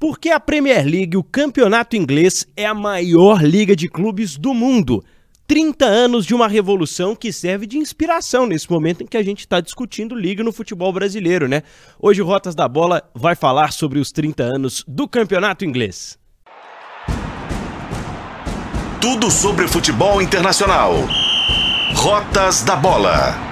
Porque a Premier League, o campeonato inglês, é a maior liga de clubes do mundo. 30 anos de uma revolução que serve de inspiração nesse momento em que a gente está discutindo liga no futebol brasileiro, né? Hoje o Rotas da Bola vai falar sobre os 30 anos do campeonato inglês. Tudo sobre futebol internacional. Rotas da Bola.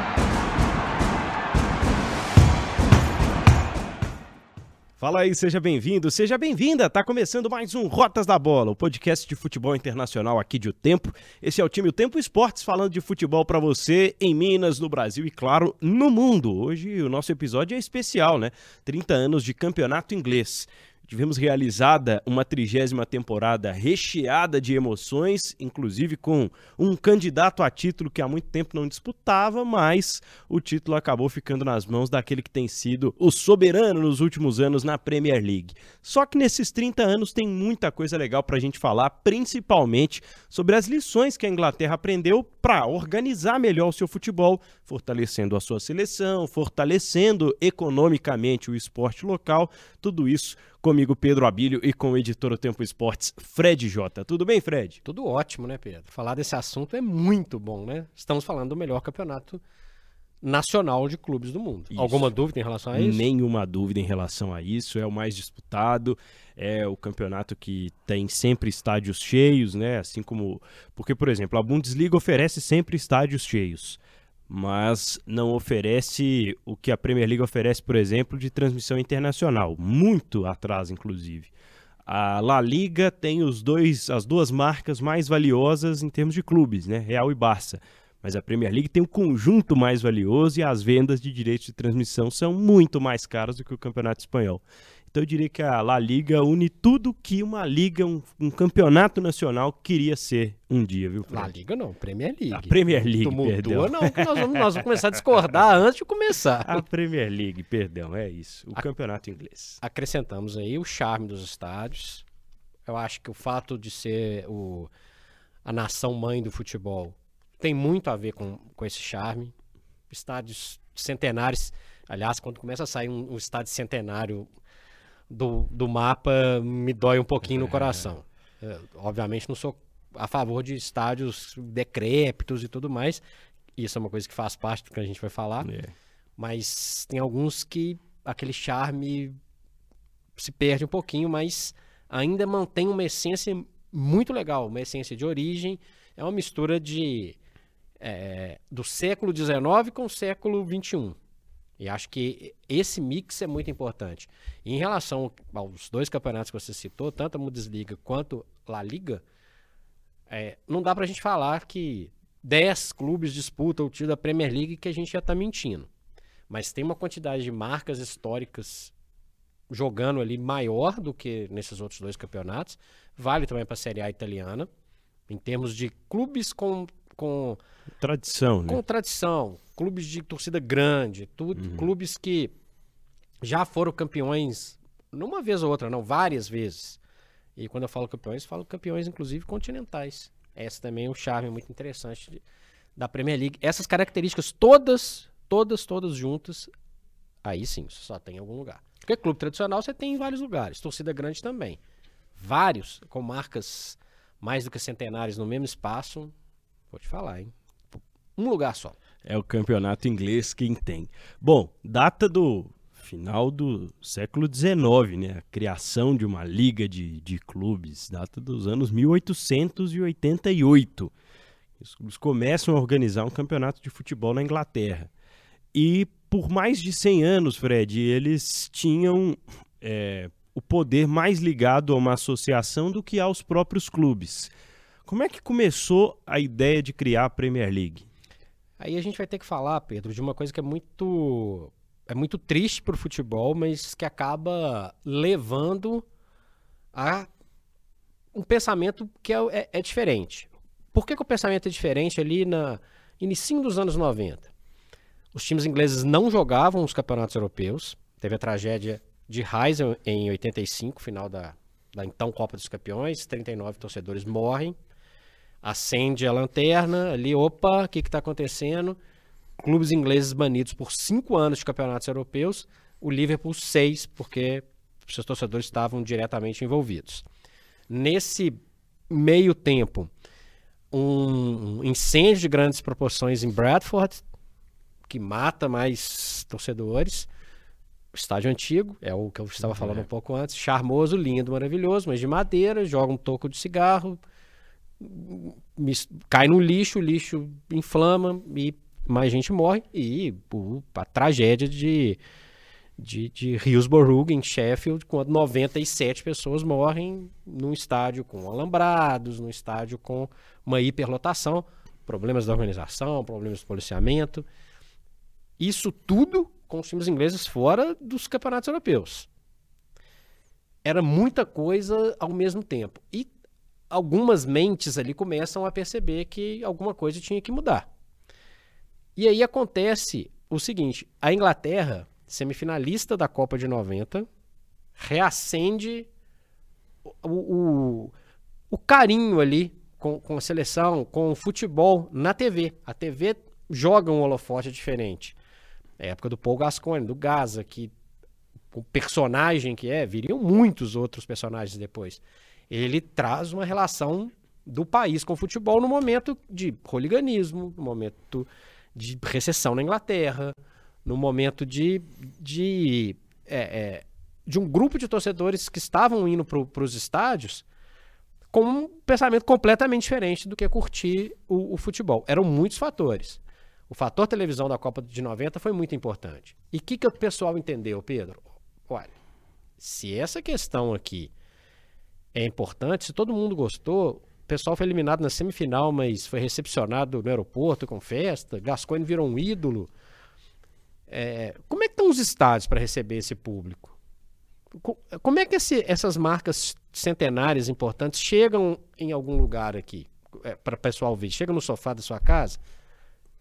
Fala aí, seja bem-vindo, seja bem-vinda. Tá começando mais um Rotas da Bola, o podcast de futebol internacional aqui de O Tempo. Esse é o time O Tempo Esportes falando de futebol para você em Minas, no Brasil e claro, no mundo. Hoje o nosso episódio é especial, né? 30 anos de campeonato inglês. Tivemos realizada uma trigésima temporada recheada de emoções, inclusive com um candidato a título que há muito tempo não disputava, mas o título acabou ficando nas mãos daquele que tem sido o soberano nos últimos anos na Premier League. Só que nesses 30 anos tem muita coisa legal para a gente falar, principalmente sobre as lições que a Inglaterra aprendeu para organizar melhor o seu futebol, fortalecendo a sua seleção, fortalecendo economicamente o esporte local, tudo isso comigo, Pedro Abílio, e com o editor do Tempo Esportes, Fred Jota. Tudo bem, Fred? Tudo ótimo, né, Pedro? Falar desse assunto é muito bom, né? Estamos falando do melhor campeonato nacional de clubes do mundo. Isso. Alguma dúvida em relação a isso? Nenhuma dúvida em relação a isso. É o mais disputado, é o campeonato que tem sempre estádios cheios, né? Assim como. Porque, por exemplo, a Bundesliga oferece sempre estádios cheios mas não oferece o que a Premier League oferece, por exemplo, de transmissão internacional, muito atrás, inclusive. A La Liga tem os dois, as duas marcas mais valiosas em termos de clubes, né? Real e Barça. Mas a Premier League tem um conjunto mais valioso e as vendas de direitos de transmissão são muito mais caras do que o Campeonato Espanhol. Então eu diria que a La Liga une tudo que uma liga, um, um campeonato nacional queria ser um dia, viu? Fred? La Liga não, Premier League. A Premier League, perdão. não, que nós vamos, nós vamos começar a discordar antes de começar. A Premier League, perdão, é isso. O A- campeonato inglês. Acrescentamos aí o charme dos estádios. Eu acho que o fato de ser o, a nação mãe do futebol tem muito a ver com, com esse charme. Estádios centenários. Aliás, quando começa a sair um, um estádio centenário do, do mapa, me dói um pouquinho no coração. É, obviamente, não sou a favor de estádios decrépitos e tudo mais. Isso é uma coisa que faz parte do que a gente vai falar. É. Mas tem alguns que aquele charme se perde um pouquinho, mas ainda mantém uma essência muito legal, uma essência de origem. É uma mistura de é, do século XIX com o século XXI. E acho que esse mix é muito importante. E em relação aos dois campeonatos que você citou, tanto a Bundesliga quanto La Liga, é, não dá pra gente falar que 10 clubes disputam o título da Premier League que a gente já tá mentindo. Mas tem uma quantidade de marcas históricas jogando ali maior do que nesses outros dois campeonatos. Vale também para a Série A italiana. Em termos de clubes com, com, Tradição, né? com tradição, clubes de torcida grande, tudo, clubes que já foram campeões, não uma vez ou outra, não, várias vezes. E quando eu falo campeões, falo campeões inclusive continentais. Esse também é um charme muito interessante de- da Premier League. Essas características todas, todas, todas juntas, aí sim, você só tem em algum lugar. Porque clube tradicional você tem em vários lugares, torcida grande também. Vários, com marcas mais do que centenárias no mesmo espaço, vou te falar, hein? Um lugar só. É o campeonato inglês quem tem. Bom, data do final do século XIX, né? A criação de uma liga de, de clubes, data dos anos 1888. Os clubes começam a organizar um campeonato de futebol na Inglaterra. E por mais de 100 anos, Fred, eles tinham é, o poder mais ligado a uma associação do que aos próprios clubes. Como é que começou a ideia de criar a Premier League? Aí a gente vai ter que falar, Pedro, de uma coisa que é muito é muito triste pro futebol, mas que acaba levando a um pensamento que é, é- é diferente. Por que, que o pensamento é diferente ali na início dos anos 90? Os times ingleses não jogavam os campeonatos europeus. Teve a tragédia de Heysel em 85, final da, da então Copa dos Campeões. 39 torcedores morrem. Acende a lanterna ali, opa, o que está acontecendo? Clubes ingleses banidos por cinco anos de campeonatos europeus. O Liverpool, seis, porque seus torcedores estavam diretamente envolvidos. Nesse meio tempo, um incêndio de grandes proporções em Bradford, que mata mais torcedores. Estádio antigo, é o que eu estava falando é. um pouco antes. Charmoso, lindo, maravilhoso, mas de madeira, joga um toco de cigarro, cai no lixo, o lixo inflama e mais gente morre. E a tragédia de, de, de Hillsborough, em Sheffield, quando 97 pessoas morrem num estádio com alambrados, num estádio com uma hiperlotação, problemas da organização, problemas de policiamento. Isso tudo com os times ingleses fora dos campeonatos europeus. Era muita coisa ao mesmo tempo. E algumas mentes ali começam a perceber que alguma coisa tinha que mudar. E aí acontece o seguinte: a Inglaterra, semifinalista da Copa de 90, reacende o, o, o carinho ali com, com a seleção, com o futebol na TV. A TV joga um holofote diferente. É época do Paul Gascoigne, do Gaza, que o personagem que é, viriam muitos outros personagens depois. Ele traz uma relação do país com o futebol no momento de holiganismo, no momento de recessão na Inglaterra, no momento de, de, é, é, de um grupo de torcedores que estavam indo para os estádios com um pensamento completamente diferente do que curtir o, o futebol. Eram muitos fatores. O fator televisão da Copa de 90 foi muito importante. E o que, que o pessoal entendeu, Pedro? Olha, se essa questão aqui é importante, se todo mundo gostou, o pessoal foi eliminado na semifinal, mas foi recepcionado no aeroporto com festa, Gascoigne virou um ídolo. É, como é que estão os estádios para receber esse público? Como é que esse, essas marcas centenárias importantes chegam em algum lugar aqui é, para o pessoal ver? Chega no sofá da sua casa?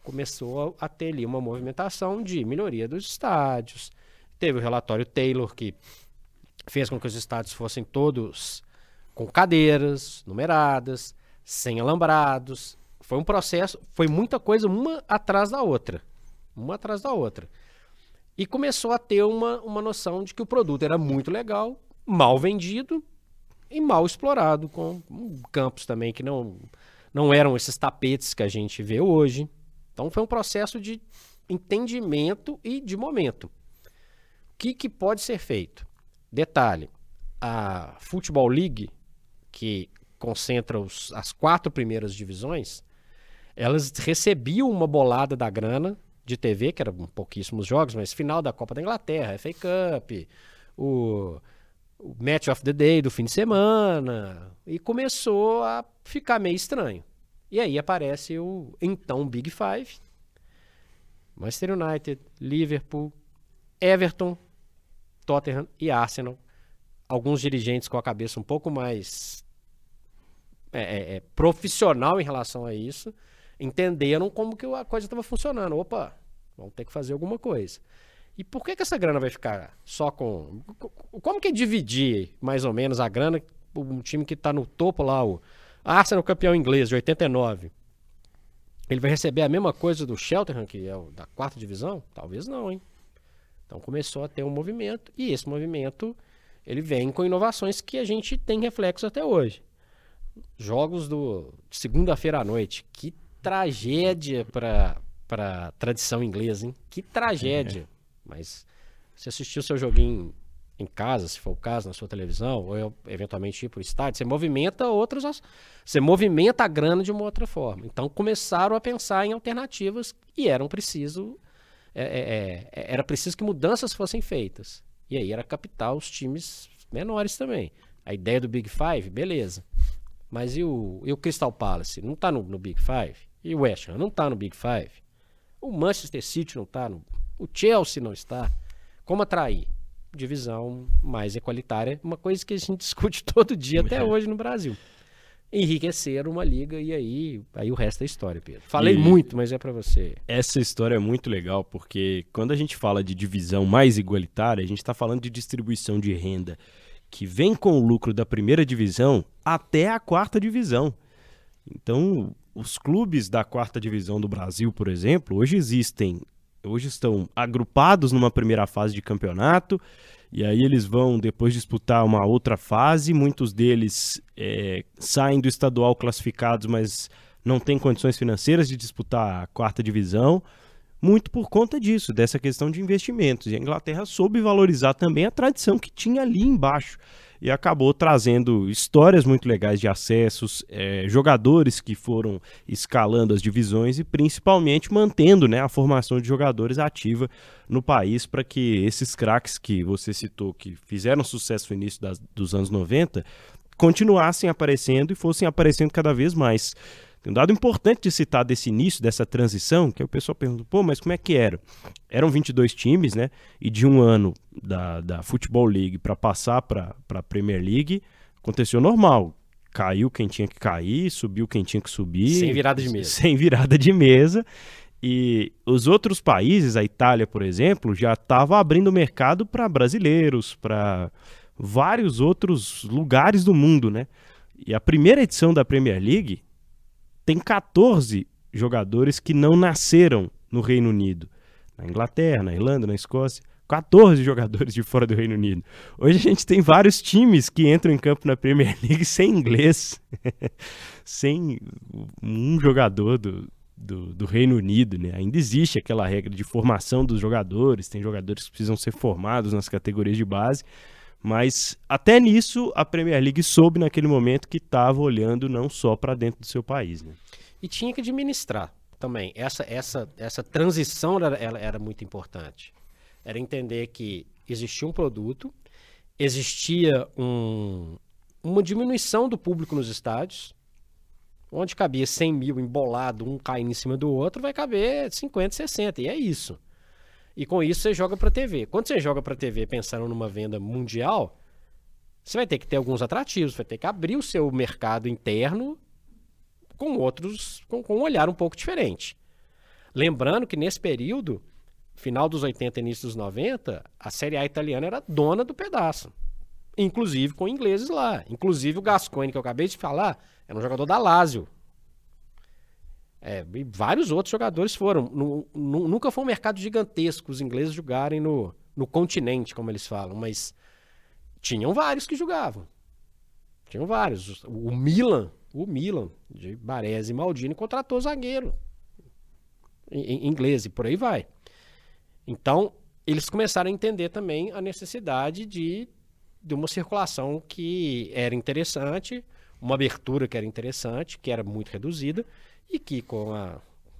Começou a ter ali uma movimentação de melhoria dos estádios. Teve o relatório Taylor, que fez com que os estádios fossem todos com cadeiras numeradas, sem alambrados. Foi um processo, foi muita coisa uma atrás da outra. Uma atrás da outra e começou a ter uma, uma noção de que o produto era muito legal, mal vendido e mal explorado, com campos também que não, não eram esses tapetes que a gente vê hoje. Então foi um processo de entendimento e de momento. O que, que pode ser feito? Detalhe: a Football League, que concentra os, as quatro primeiras divisões, elas recebiam uma bolada da grana de TV, que eram pouquíssimos jogos, mas final da Copa da Inglaterra, FA Cup, o, o Match of the Day do fim de semana, e começou a ficar meio estranho. E aí aparece o então Big Five, Manchester United, Liverpool, Everton, Tottenham e Arsenal. Alguns dirigentes com a cabeça um pouco mais é, é, é, profissional em relação a isso entenderam como que a coisa estava funcionando. Opa, vamos ter que fazer alguma coisa. E por que, que essa grana vai ficar só com. Como que é dividir mais ou menos a grana? Um time que está no topo lá, o Arsenal campeão inglês de 89. Ele vai receber a mesma coisa do Cheltenham, que é o da quarta divisão? Talvez não, hein? Então começou a ter um movimento, e esse movimento ele vem com inovações que a gente tem reflexo até hoje. Jogos do segunda-feira à noite. Que tragédia para para tradição inglesa, hein? Que tragédia. É. Mas você assistiu seu joguinho em casa, se for o caso, na sua televisão, ou eventualmente ir para o estádio, você movimenta outros, você movimenta a grana de uma outra forma. Então começaram a pensar em alternativas e eram preciso, é, é, é, é era preciso que mudanças fossem feitas. E aí era captar os times menores também. A ideia do Big Five, beleza. Mas e o, e o Crystal Palace? Não está no, no Big Five? E o West Ham não está no Big Five. O Manchester City não está. No... O Chelsea não está. Como atrair? Divisão mais equalitária, uma coisa que a gente discute todo dia até hoje no Brasil. Enriquecer uma liga e aí, aí o resto é história, Pedro. Falei e muito, mas é para você. Essa história é muito legal porque quando a gente fala de divisão mais igualitária, a gente está falando de distribuição de renda que vem com o lucro da primeira divisão até a quarta divisão. Então, os clubes da quarta divisão do Brasil, por exemplo, hoje existem hoje estão agrupados numa primeira fase de campeonato. E aí eles vão depois disputar uma outra fase. Muitos deles é, saem do estadual classificados, mas não têm condições financeiras de disputar a quarta divisão. Muito por conta disso, dessa questão de investimentos. E a Inglaterra soube valorizar também a tradição que tinha ali embaixo e acabou trazendo histórias muito legais de acessos, é, jogadores que foram escalando as divisões e principalmente mantendo né, a formação de jogadores ativa no país para que esses craques que você citou, que fizeram sucesso no início das, dos anos 90, continuassem aparecendo e fossem aparecendo cada vez mais. Tem um dado importante de citar desse início, dessa transição, que o pessoal pergunta, pô, mas como é que era? Eram 22 times, né? E de um ano da, da Football League para passar para a Premier League, aconteceu normal. Caiu quem tinha que cair, subiu quem tinha que subir. Sem virada de mesa. Sem virada de mesa. E os outros países, a Itália, por exemplo, já estava abrindo mercado para brasileiros, para vários outros lugares do mundo, né? E a primeira edição da Premier League tem 14 jogadores que não nasceram no Reino Unido. Na Inglaterra, na Irlanda, na Escócia. 14 jogadores de fora do Reino Unido. Hoje a gente tem vários times que entram em campo na Premier League sem inglês, sem um jogador do, do, do, Reino Unido. Né? Ainda existe aquela regra de formação dos jogadores, tem jogadores que precisam ser formados nas categorias de base, mas até nisso a Premier League soube naquele momento que estava olhando não só para dentro do seu país. Né? E tinha que administrar também. Essa, essa, essa transição era, ela era muito importante. Era entender que existia um produto, existia um, uma diminuição do público nos estádios. Onde cabia 100 mil embolado, um caindo em cima do outro, vai caber 50, 60. E é isso. E com isso você joga para TV. Quando você joga para TV pensando numa venda mundial, você vai ter que ter alguns atrativos, vai ter que abrir o seu mercado interno com outros, com, com um olhar um pouco diferente. Lembrando que nesse período, final dos 80 e início dos 90, a Série A italiana era dona do pedaço. Inclusive com ingleses lá. Inclusive o Gascoigne, que eu acabei de falar, era um jogador da Lazio. É, e vários outros jogadores foram. nunca foi um mercado gigantesco os ingleses jogarem no, no continente, como eles falam, mas tinham vários que jogavam. Tinham vários. O Milan, o Milan, de Baresi e Maldini, contratou zagueiro em inglês e por aí vai. Então, eles começaram a entender também a necessidade de, de uma circulação que era interessante, uma abertura que era interessante, que era muito reduzida, e que com, a,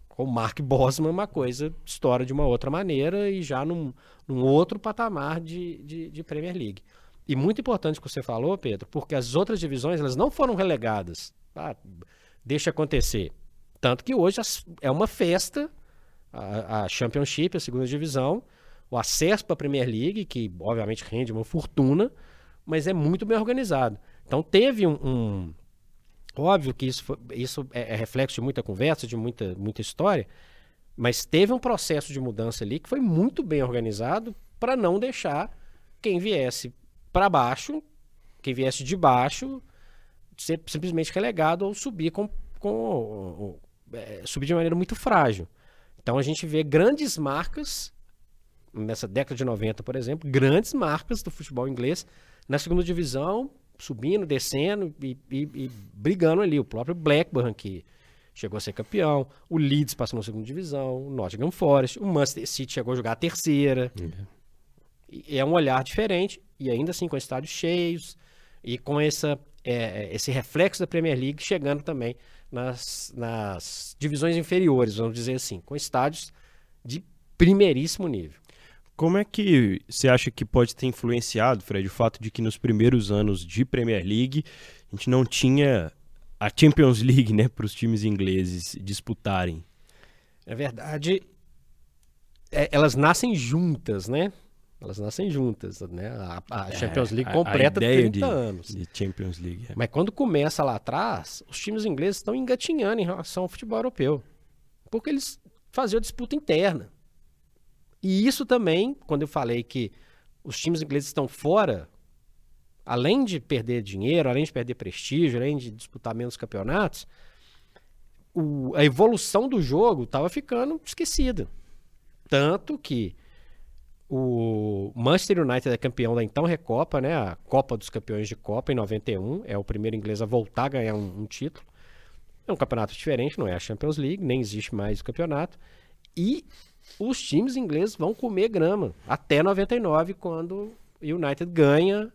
com o Mark Bosman uma coisa estoura de uma outra maneira e já num, num outro patamar de, de, de, Premier League. E muito importante o que você falou, Pedro, porque as outras divisões elas não foram relegadas. Tá? Deixa acontecer. Tanto que hoje é uma festa a, a Championship, a segunda divisão, o acesso para a Premier League, que obviamente rende uma fortuna, mas é muito bem organizado. Então teve um, um Óbvio que isso, foi, isso é, é, reflexo de muita conversa, de muita, muita história, mas teve um processo de mudança ali que foi muito bem organizado para não deixar quem viesse para baixo, quem viesse de baixo, ser simplesmente relegado ou subir com, com ou, é, subir de maneira muito frágil. Então a gente vê grandes marcas nessa década de 90, por exemplo, grandes marcas do futebol inglês na segunda divisão subindo, descendo e, e, e, brigando ali. O próprio Blackburn, que chegou a ser campeão, o Leeds passou na segunda divisão, o Nottingham Forest, o Manchester City chegou a jogar a terceira. Uhum. É um olhar diferente, e ainda assim com estádios cheios, e com essa, é, esse reflexo da Premier League chegando também nas, nas divisões inferiores, vamos dizer assim, com estádios de primeiríssimo nível. Como é que você acha que pode ter influenciado, Fred, o fato de que nos primeiros anos de Premier League a gente não tinha a Champions League, né, para os times ingleses disputarem? É verdade, é, elas nascem juntas, né? Elas nascem juntas, né? A, a é, Champions League completa a, a 30 de, anos. De Champions League. É. Mas quando começa lá atrás, os times ingleses estão engatinhando em relação ao futebol europeu. Porque eles faziam disputa interna. E isso também, quando eu falei que os times ingleses estão fora, além de perder dinheiro, além de perder prestígio, além de disputar menos campeonatos, o, a evolução do jogo estava ficando esquecida. Tanto que o Manchester United é campeão da então Recopa, né? A Copa dos Campeões de Copa em 91. É o primeiro inglês a voltar a ganhar um, um título. É um campeonato diferente, não é a Champions League, nem existe mais o campeonato. E os times ingleses vão comer grama até 99, quando o United ganha.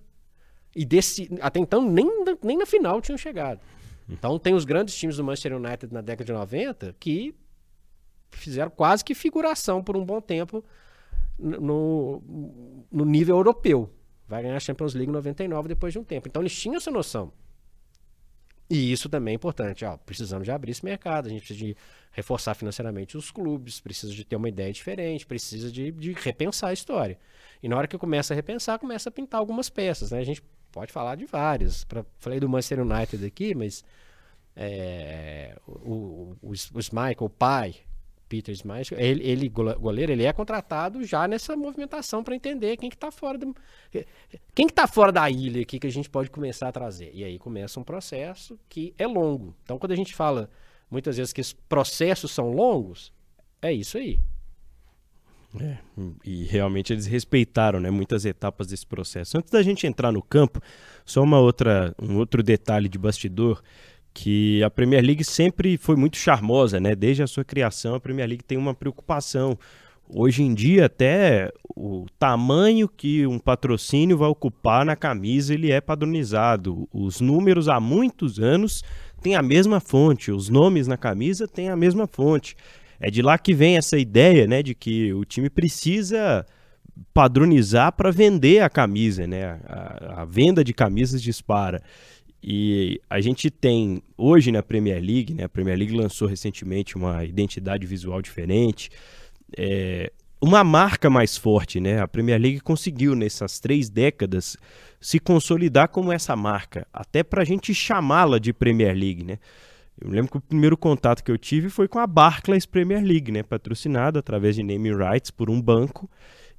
E desse, até então nem, nem na final tinham chegado. Então tem os grandes times do Manchester United na década de 90 que fizeram quase que figuração por um bom tempo no, no nível europeu. Vai ganhar a Champions League 99 depois de um tempo. Então eles tinham essa noção. E isso também é importante. Ó, precisamos de abrir esse mercado, a gente precisa de reforçar financeiramente os clubes, precisa de ter uma ideia diferente, precisa de, de repensar a história. E na hora que começa a repensar, começa a pintar algumas peças. Né? A gente pode falar de várias. Pra, falei do Manchester United aqui, mas é, o, o, o Michael, o pai, Peter Schmeichel, ele, ele, goleiro, ele é contratado já nessa movimentação para entender quem que está fora do, quem que tá fora da ilha aqui que a gente pode começar a trazer. E aí começa um processo que é longo. Então quando a gente fala muitas vezes que os processos são longos, é isso aí. É, e realmente eles respeitaram né, muitas etapas desse processo. Antes da gente entrar no campo, só uma outra, um outro detalhe de bastidor que a Premier League sempre foi muito charmosa, né? Desde a sua criação, a Premier League tem uma preocupação. Hoje em dia, até o tamanho que um patrocínio vai ocupar na camisa, ele é padronizado. Os números há muitos anos têm a mesma fonte, os nomes na camisa têm a mesma fonte. É de lá que vem essa ideia, né, de que o time precisa padronizar para vender a camisa, né? A, a, venda de camisas dispara. E a gente tem hoje na Premier League, né? A Premier League lançou recentemente uma identidade visual diferente, é, uma marca mais forte, né? A Premier League conseguiu nessas três décadas se consolidar como essa marca, até para a gente chamá-la de Premier League, né? Eu lembro que o primeiro contato que eu tive foi com a Barclays Premier League, né? Patrocinada através de naming rights por um banco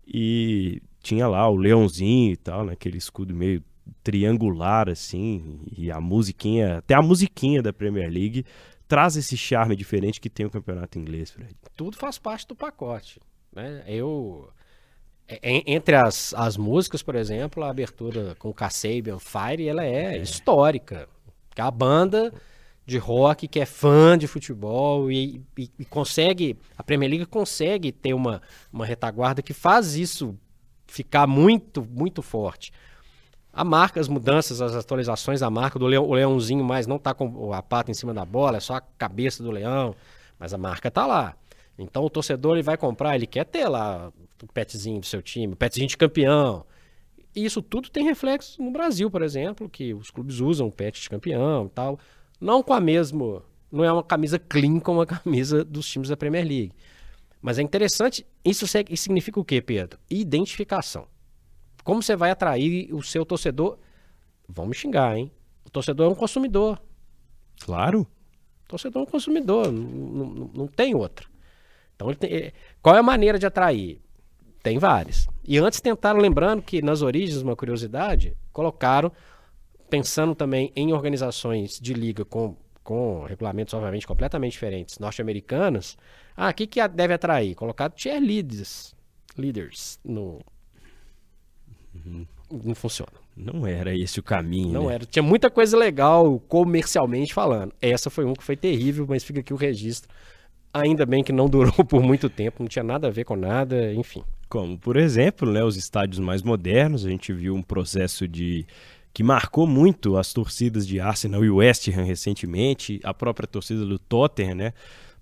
e tinha lá o leãozinho e tal, né? aquele escudo meio triangular assim, e a musiquinha, até a musiquinha da Premier League traz esse charme diferente que tem o campeonato inglês, Fred. Tudo faz parte do pacote, né? Eu entre as, as músicas, por exemplo, a abertura com Kasabian Fire, ela é, é. histórica. A banda de rock que é fã de futebol e, e, e, consegue, a Premier League consegue ter uma, uma retaguarda que faz isso ficar muito, muito forte. A marca, as mudanças, as atualizações da marca, do leão, o leãozinho mais não está com a pata em cima da bola, é só a cabeça do leão, mas a marca está lá. Então o torcedor ele vai comprar, ele quer ter lá o petzinho do seu time, o petzinho de campeão. E isso tudo tem reflexo no Brasil, por exemplo, que os clubes usam o pet de campeão e tal. Não com a mesma. Não é uma camisa clean como a camisa dos times da Premier League. Mas é interessante. Isso significa o quê, Pedro? Identificação. Como você vai atrair o seu torcedor? Vão me xingar, hein? O torcedor é um consumidor. Claro. O torcedor é um consumidor, não, não, não tem outra. Então, tem, qual é a maneira de atrair? Tem várias. E antes tentaram, lembrando que nas origens, uma curiosidade, colocaram, pensando também em organizações de liga com, com regulamentos, obviamente, completamente diferentes, norte-americanas, ah, o que, que deve atrair? Colocar cheerleaders leaders no, Uhum. Não funciona. Não era esse o caminho. Não né? era. Tinha muita coisa legal comercialmente falando. Essa foi um que foi terrível, mas fica aqui o registro. Ainda bem que não durou por muito tempo, não tinha nada a ver com nada, enfim. Como, por exemplo, né, os estádios mais modernos, a gente viu um processo de que marcou muito as torcidas de Arsenal e West Ham recentemente, a própria torcida do Tottenham, né?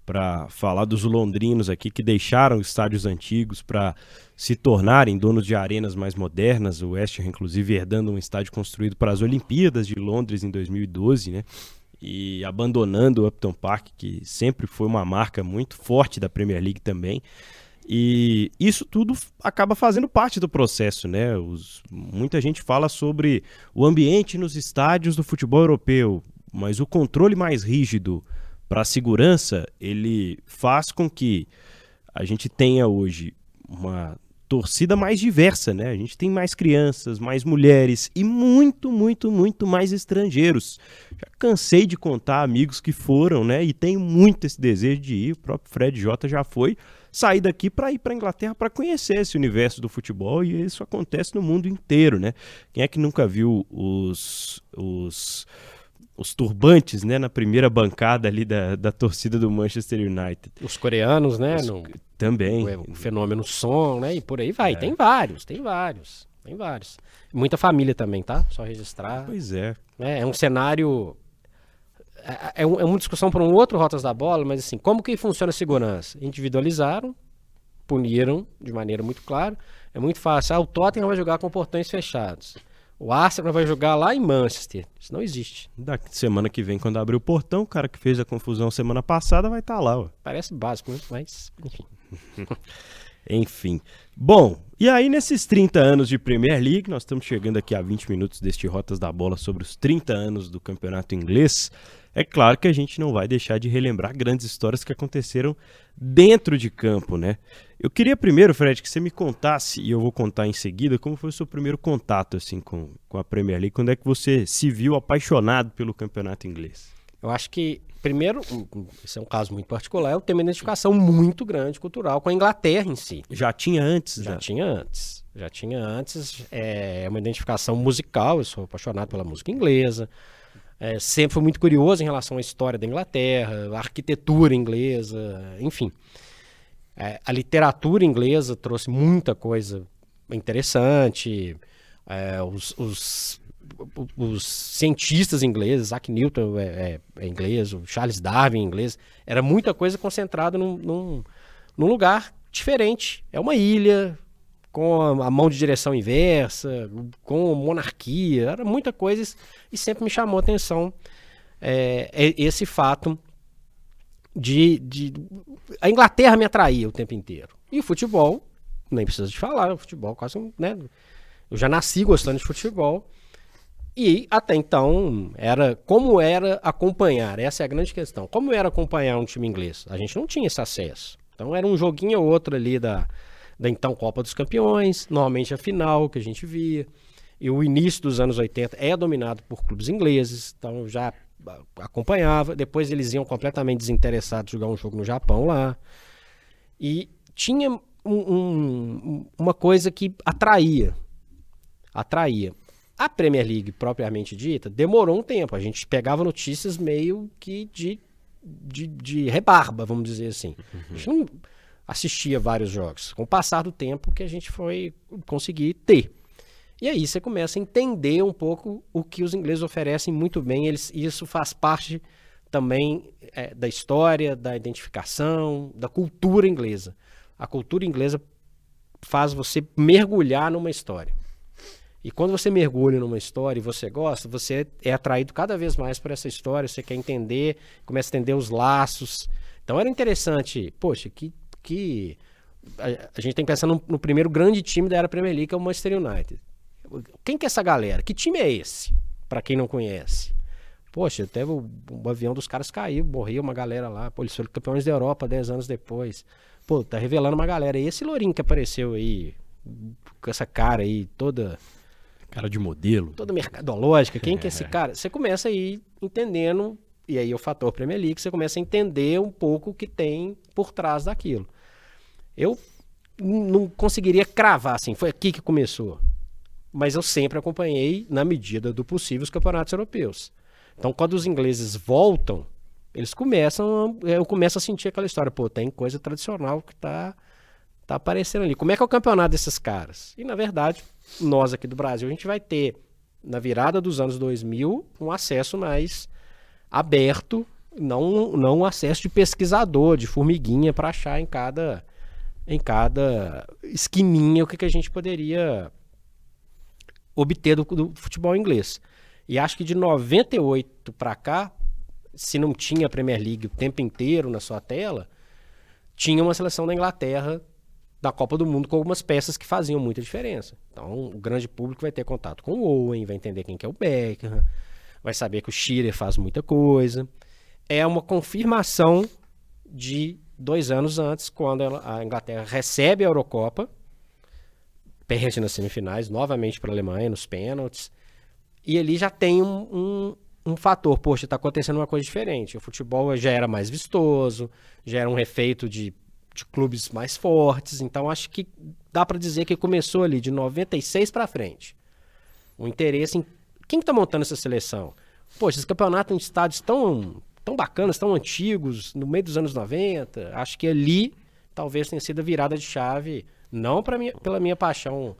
para falar dos londrinos aqui que deixaram estádios antigos para se tornarem donos de arenas mais modernas. O West Ham, inclusive, herdando um estádio construído para as Olimpíadas de Londres em 2012, né? E abandonando o Upton Park, que sempre foi uma marca muito forte da Premier League também. E isso tudo acaba fazendo parte do processo, né? Os, muita gente fala sobre o ambiente nos estádios do futebol europeu, mas o controle mais rígido para a segurança, ele faz com que a gente tenha hoje uma torcida mais diversa, né? A gente tem mais crianças, mais mulheres e muito, muito, muito mais estrangeiros. Já cansei de contar amigos que foram, né? E tenho muito esse desejo de ir. O próprio Fred J já foi. sair daqui para ir para Inglaterra para conhecer esse universo do futebol e isso acontece no mundo inteiro, né? Quem é que nunca viu os, os os turbantes, né, na primeira bancada ali da, da torcida do Manchester United. Os coreanos, né? Os, no, também. O, o, fenômeno som, né? E por aí vai. É. Tem vários, tem vários, tem vários. Muita família também, tá? Só registrar. Pois é. É, é um cenário. É, é, é uma discussão para um outro Rotas da Bola, mas assim, como que funciona a segurança? Individualizaram, puniram de maneira muito clara. É muito fácil. Ah, o Tottenham vai jogar com portões fechados. O Arsenal vai jogar lá em Manchester. Isso não existe. Da semana que vem, quando abrir o portão, o cara que fez a confusão semana passada vai estar tá lá. Ó. Parece básico, né? mas enfim. enfim. Bom, e aí nesses 30 anos de Premier League, nós estamos chegando aqui a 20 minutos deste Rotas da Bola sobre os 30 anos do campeonato inglês. É claro que a gente não vai deixar de relembrar grandes histórias que aconteceram dentro de campo, né? Eu queria primeiro, Fred, que você me contasse, e eu vou contar em seguida, como foi o seu primeiro contato assim com, com a Premier League, quando é que você se viu apaixonado pelo campeonato inglês? Eu acho que, primeiro, esse é um caso muito particular, eu tenho uma identificação muito grande cultural com a Inglaterra em si. Já tinha antes? Já, já? tinha antes. Já tinha antes. É uma identificação musical, eu sou apaixonado pela música inglesa. É, sempre fui muito curioso em relação à história da Inglaterra, a arquitetura inglesa, enfim. É, a literatura inglesa trouxe muita coisa interessante. É, os, os, os, cientistas ingleses, Isaac Newton é, é, é, inglês, o Charles Darwin é inglês, era muita coisa concentrada num, num, num lugar diferente. É uma ilha, com a, mão de direção inversa, com monarquia, era muita coisa e sempre me chamou a atenção é, é, esse fato de, de, A Inglaterra me atraía o tempo inteiro. E o futebol, nem precisa de falar, o futebol quase. Né, eu já nasci gostando de futebol. E até então, era como era acompanhar, essa é a grande questão. Como era acompanhar um time inglês? A gente não tinha esse acesso. Então era um joguinho ou outro ali da, da então Copa dos Campeões, normalmente a final que a gente via. E o início dos anos 80 é dominado por clubes ingleses, então já acompanhava. Depois eles iam completamente desinteressados jogar um jogo no Japão lá. E tinha um, um, uma coisa que atraía. Atraía. A Premier League, propriamente dita, demorou um tempo. A gente pegava notícias meio que de, de, de rebarba, vamos dizer assim. Uhum. Assistia vários jogos. Com o passar do tempo que a gente foi conseguir ter. E aí você começa a entender um pouco o que os ingleses oferecem muito bem. Eles, isso faz parte também é, da história, da identificação, da cultura inglesa. A cultura inglesa faz você mergulhar numa história. E quando você mergulha numa história e você gosta, você é atraído cada vez mais por essa história, você quer entender, começa a entender os laços. Então era interessante, poxa, que que a, a gente tem que pensar no, no, primeiro grande time da era Premier League, que é o Manchester United. Quem que é essa galera? Que time é esse? Para quem não conhece. Poxa, até o, o, avião dos caras caiu, morreu uma galera lá. Pô, eles foram campeões da Europa 10 anos depois. Pô, tá revelando uma galera. E esse Lourinho que apareceu aí, com essa cara aí, toda. Cara de modelo. Toda mercadológica. Quem é. que é esse cara? Você começa aí entendendo, e aí o fator Premier League, você começa a entender um pouco o que tem por trás daquilo. Eu não conseguiria cravar assim, foi aqui que começou. Mas eu sempre acompanhei, na medida do possível, os campeonatos europeus. Então, quando os ingleses voltam, eles começam, eu começo a sentir aquela história, pô, tem coisa tradicional que tá, tá aparecendo ali. Como é que é o campeonato desses caras? E, na verdade, nós aqui do Brasil, a gente vai ter, na virada dos anos 2000, um acesso mais aberto, não, não acesso de pesquisador, de formiguinha para achar em cada em cada esquininha o que, que a gente poderia obter do, do futebol inglês. E acho que de 98 para cá, se não tinha a Premier League o tempo inteiro na sua tela, tinha uma seleção da Inglaterra da Copa do Mundo com algumas peças que faziam muita diferença. Então, o grande público vai ter contato com o Owen, vai entender quem que é o Beckham, vai saber que o Shearer faz muita coisa. É uma confirmação de dois anos antes, quando a Inglaterra recebe a Eurocopa, perde nas semifinais, novamente para a Alemanha, nos pênaltis, e ali já tem um, um, um fator, poxa, está acontecendo uma coisa diferente. O futebol já era mais vistoso, já era um refeito de de clubes mais fortes. Então acho que dá para dizer que começou ali de 96 para frente. O interesse em quem está montando essa seleção. Poxa, esse campeonato em estádios tão, tão bacanas, tão antigos, no meio dos anos 90. Acho que ali talvez tenha sido a virada de chave, não minha, pela minha paixão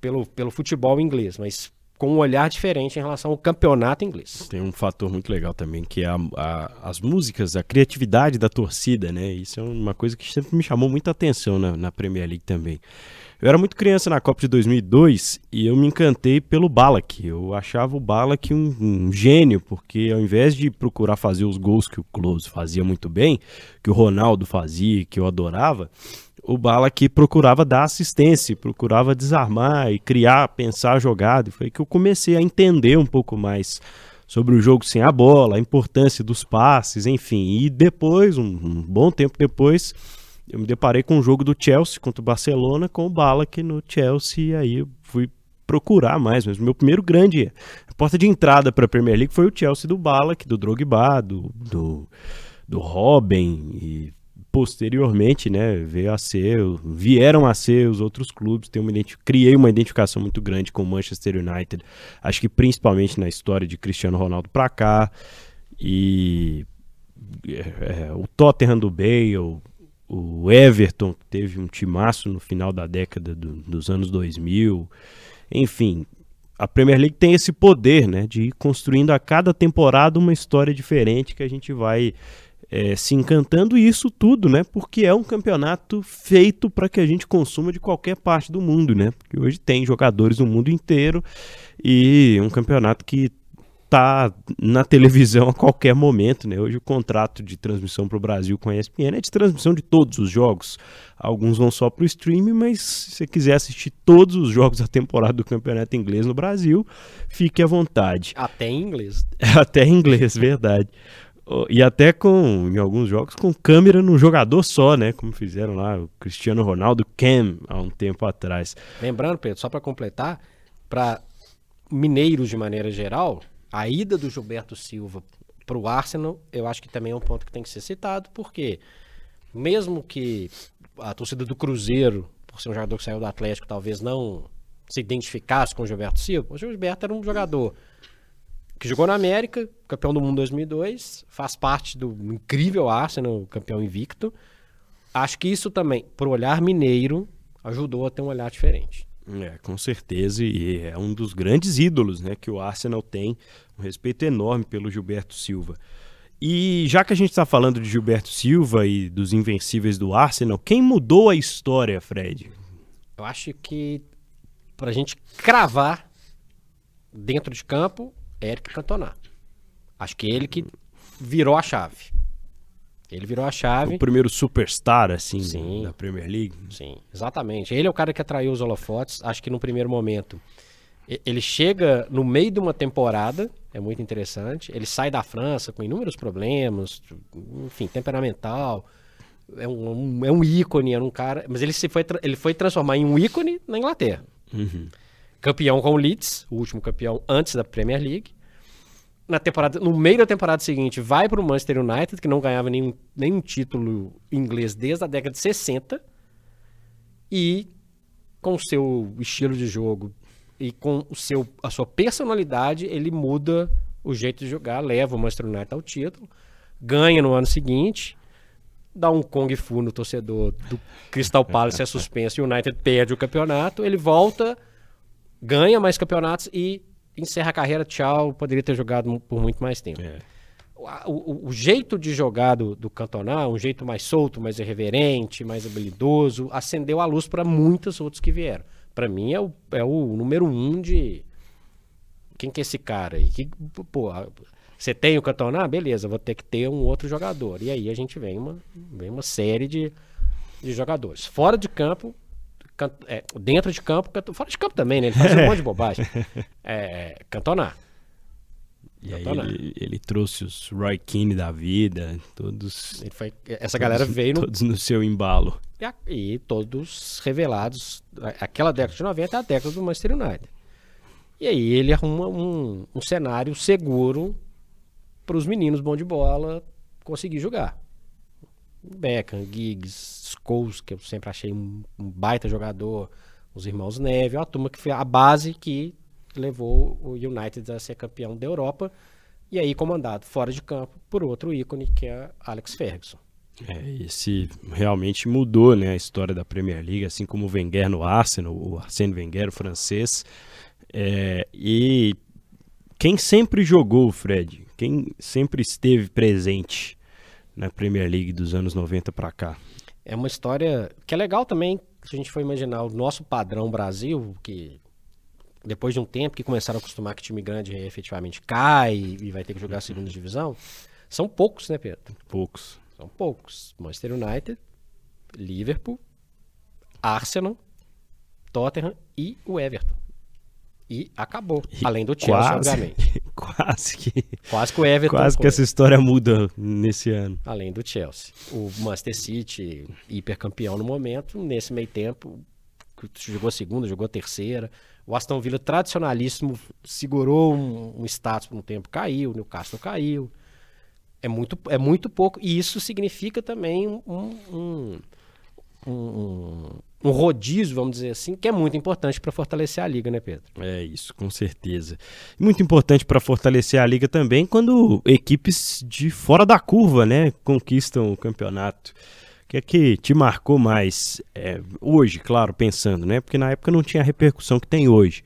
pelo, pelo futebol inglês, mas com um olhar diferente em relação ao campeonato inglês. Tem um fator muito legal também, que é a, a, as músicas, a criatividade da torcida, né? Isso é uma coisa que sempre me chamou muita atenção na, na Premier League também. Eu era muito criança na Copa de 2002 e eu me encantei pelo Balak. Eu achava o Balak um, um, gênio, porque ao invés de procurar fazer os gols que o Close fazia muito bem, que o Ronaldo fazia, que eu adorava, o Bala que procurava dar assistência, procurava desarmar e criar, pensar a jogada. E foi que eu comecei a entender um pouco mais sobre o jogo sem a bola, a importância dos passes, enfim. E depois, um, um bom tempo depois, eu me deparei com o jogo do Chelsea contra o Barcelona, com o Bala que no Chelsea, e aí eu fui procurar mais, mas o meu primeiro grande porta de entrada para a Premier League foi o Chelsea do Balak, do Drogba, do, do, do Robin e posteriormente, né, veio a ser, vieram a ser os outros clubes, tem uma criei uma identificação muito grande com o Manchester United, acho que principalmente na história de Cristiano Ronaldo para cá, e é, é, o Tottenham do Bale, o Everton, que teve um timaço no final da década do, dos anos 2000, enfim, a Premier League tem esse poder, né, de ir construindo a cada temporada uma história diferente que a gente vai é, se encantando e isso tudo, né? Porque é um campeonato feito para que a gente consuma de qualquer parte do mundo, né? Porque hoje tem jogadores no mundo inteiro e um campeonato que tá na televisão a qualquer momento, né? Hoje o contrato de transmissão para o Brasil com a ESPN é de transmissão de todos os jogos. Alguns vão só para o streaming, mas se você quiser assistir todos os jogos da temporada do Campeonato Inglês no Brasil, fique à vontade. Até em inglês. Até em inglês, verdade. E até com, em alguns jogos, com câmera no jogador só, né? Como fizeram lá o Cristiano Ronaldo Cam há um tempo atrás. Lembrando, Pedro, só para completar, para mineiros de maneira geral, a ida do Gilberto Silva para o Arsenal, eu acho que também é um ponto que tem que ser citado, porque mesmo que a torcida do Cruzeiro, por ser um jogador que saiu do Atlético, talvez não se identificasse com o Gilberto Silva, o Gilberto era um jogador que jogou na América, campeão do mundo 2002, faz parte do incrível Arsenal, campeão invicto. Acho que isso também, pro olhar mineiro, ajudou a ter um olhar diferente. É, com certeza, e é um dos grandes ídolos né, que o Arsenal tem, um respeito enorme pelo Gilberto Silva. E já que a gente está falando de Gilberto Silva e dos invencíveis do Arsenal, quem mudou a história, Fred? Eu acho que para a gente cravar dentro de campo, Eric Cantona. Acho que ele que virou a chave. Ele virou a chave. O primeiro superstar, assim, Sim. da Premier League. Sim, exatamente. Ele é o cara que atraiu os holofotes. Acho que no primeiro momento. Ele chega no meio de uma temporada, é muito interessante. Ele sai da França com inúmeros problemas, enfim, temperamental. É um, é um ícone, era um cara. Mas ele se foi, ele foi transformar em um ícone na Inglaterra. Uhum. Campeão com o Leeds, o último campeão antes da Premier League. Na temporada, no meio da temporada seguinte, vai para o Manchester United, que não ganhava nenhum, nenhum título inglês desde a década de 60. E com o seu estilo de jogo e com o seu, a sua personalidade, ele muda o jeito de jogar, leva o Manchester United ao título, ganha no ano seguinte, dá um Kung Fu no torcedor do Crystal Palace, é suspenso e o United perde o campeonato, ele volta ganha mais campeonatos e encerra a carreira, tchau, poderia ter jogado por muito mais tempo. É. O, o, o, jeito de jogar do, do Cantona, um jeito mais solto, mais irreverente, mais habilidoso, acendeu a luz para muitos outros que vieram. Para mim é o, é o número um de quem que é esse cara aí? Que, pô, você tem o Cantona? Beleza, vou ter que ter um outro jogador. E aí a gente vem uma, vem uma série de, de jogadores. Fora de campo, é, dentro de campo, fora de campo também, né? Ele faz um monte de bobagem. É, Cantona. E aí ele, ele, trouxe os Roy Keane da vida, todos. Foi, essa galera todos, veio no, todos no seu embalo. E, e, todos revelados. Aquela década de 90 é a década do Manchester United. E aí ele arruma um, um cenário seguro para os meninos bom de bola conseguir jogar. Beckham, Giggs, Scholes, que eu sempre achei um, um baita jogador, os irmãos Neve, uma turma que foi a base que levou o United a ser campeão da Europa e aí comandado fora de campo por outro ícone que é Alex Ferguson. É, esse realmente mudou né, a história da Premier League, assim como o Wenger no Arsenal, o Arsène Wenger, o francês. É, e quem sempre jogou, Fred, quem sempre esteve presente na Premier League dos anos 90 para cá? É uma história que é legal também, se a gente for imaginar o nosso padrão Brasil, que depois de um tempo que começaram a acostumar que time grande efetivamente cai e vai ter que jogar a segunda divisão, são poucos, né, Pedro? Poucos. São poucos. Manchester United, Liverpool, Arsenal, Tottenham e o Everton. E acabou. E Além do Chelsea, quase, obviamente. Quase que. Quase que o Everton. Quase que essa história muda nesse ano. Além do Chelsea. O Manchester City, hipercampeão no momento, nesse meio tempo, jogou segunda, jogou terceira. O Aston Villa, tradicionalíssimo, segurou um, um status por um tempo, caiu. O Newcastle caiu. É muito, é muito pouco. E isso significa também um, um, um, um rodízio, vamos dizer assim, que é muito importante para fortalecer a liga, né, Pedro? É isso, com certeza. Muito importante para fortalecer a liga também quando equipes de fora da curva, né, conquistam o campeonato. O que é que te marcou mais é, hoje, claro, pensando, né? Porque na época não tinha a repercussão que tem hoje.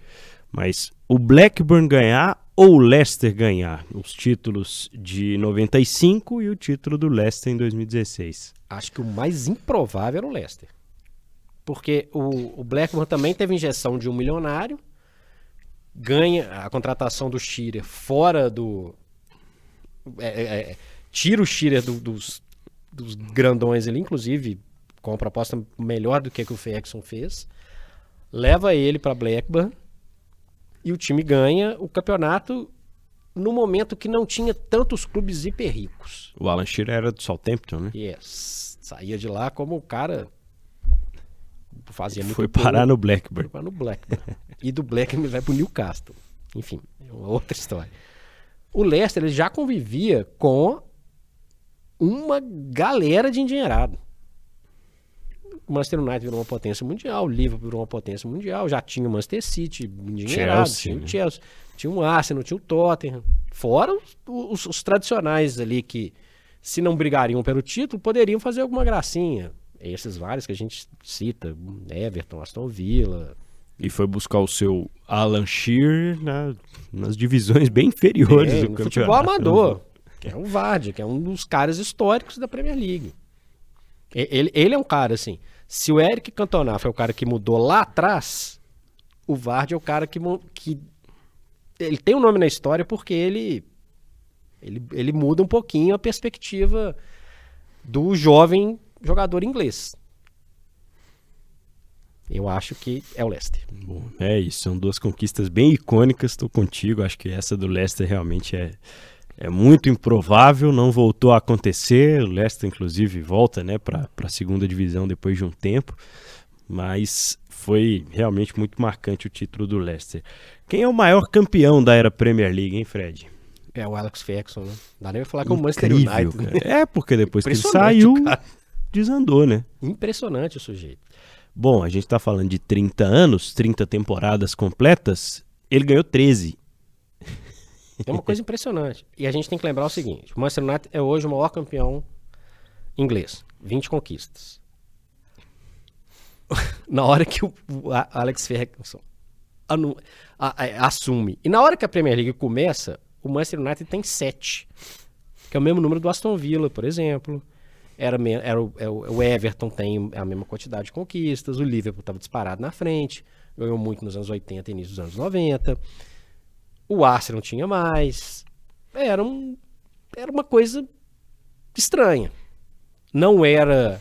Mas o Blackburn ganhar ou o Leicester ganhar os títulos de 95 e o título do Leicester em 2016? Acho que o mais improvável era o Leicester. Porque o, o Blackburn também teve injeção de um milionário, ganha a contratação do Shearer fora do. É, é, é, tira o Shearer do, dos, dos grandões ali, inclusive com uma proposta melhor do que, a que o Ferguson fez. Leva ele para Blackburn e o time ganha o campeonato no momento que não tinha tantos clubes hiper ricos. O Alan Shearer era do Southampton, né? Yes. Saía de lá como o cara fazia muito Foi parar no Blackburn. Foi parar no Blackburn. e do Blackburn vai pro Newcastle. Enfim, é uma outra história. O Leicester ele já convivia com uma galera de endinheirado o Manchester United virou uma potência mundial, o Liverpool virou uma potência mundial, já tinha o Manchester City, endinheirado, Chelsea, tinha o né? Chelsea, tinha o Arsenal, tinha o Tottenham. Fora os, os, os, tradicionais ali que, se não brigariam pelo título, poderiam fazer alguma gracinha. Esses vários que a gente cita, Everton, Aston Villa. E foi buscar o seu Alan Shearer na, nas divisões bem inferiores é, do campeonato. futebol amador, que é o Vardy, que é um dos caras históricos da Premier League. Ele, ele é um cara assim. Se o Eric Cantona foi o cara que mudou lá atrás, o Vard é o cara que, que ele tem um nome na história porque ele, ele ele muda um pouquinho a perspectiva do jovem jogador inglês. Eu acho que é o Leicester. Bom, é isso. São duas conquistas bem icônicas. Estou contigo. Acho que essa do Leicester realmente é, é muito improvável, não voltou a acontecer. O Leicester, inclusive, volta né, para a segunda divisão depois de um tempo, mas foi realmente muito marcante o título do Leicester. Quem é o maior campeão da era Premier League, hein, Fred? É o Alex Ferguson, né? Dá nem pra falar que é o Manchester United. Né? É, porque depois que ele saiu, desandou, né? Impressionante o sujeito. Bom, a gente tá falando de 30 anos, 30 temporadas completas, ele ganhou 13 é uma coisa impressionante. E a gente tem que lembrar o seguinte: o Manchester United é hoje o maior campeão inglês. 20 conquistas. na hora que o, Alex Ferguson assume. E na hora que a Premier League começa, o Manchester United tem 7. Que é o mesmo número do Aston Villa, por exemplo. Era, era o, é o Everton tem a mesma quantidade de conquistas. O Liverpool estava disparado na frente. Ganhou muito nos anos 80 e início dos anos 90. O Arsenal tinha mais. Era, um, era uma coisa estranha. Não era.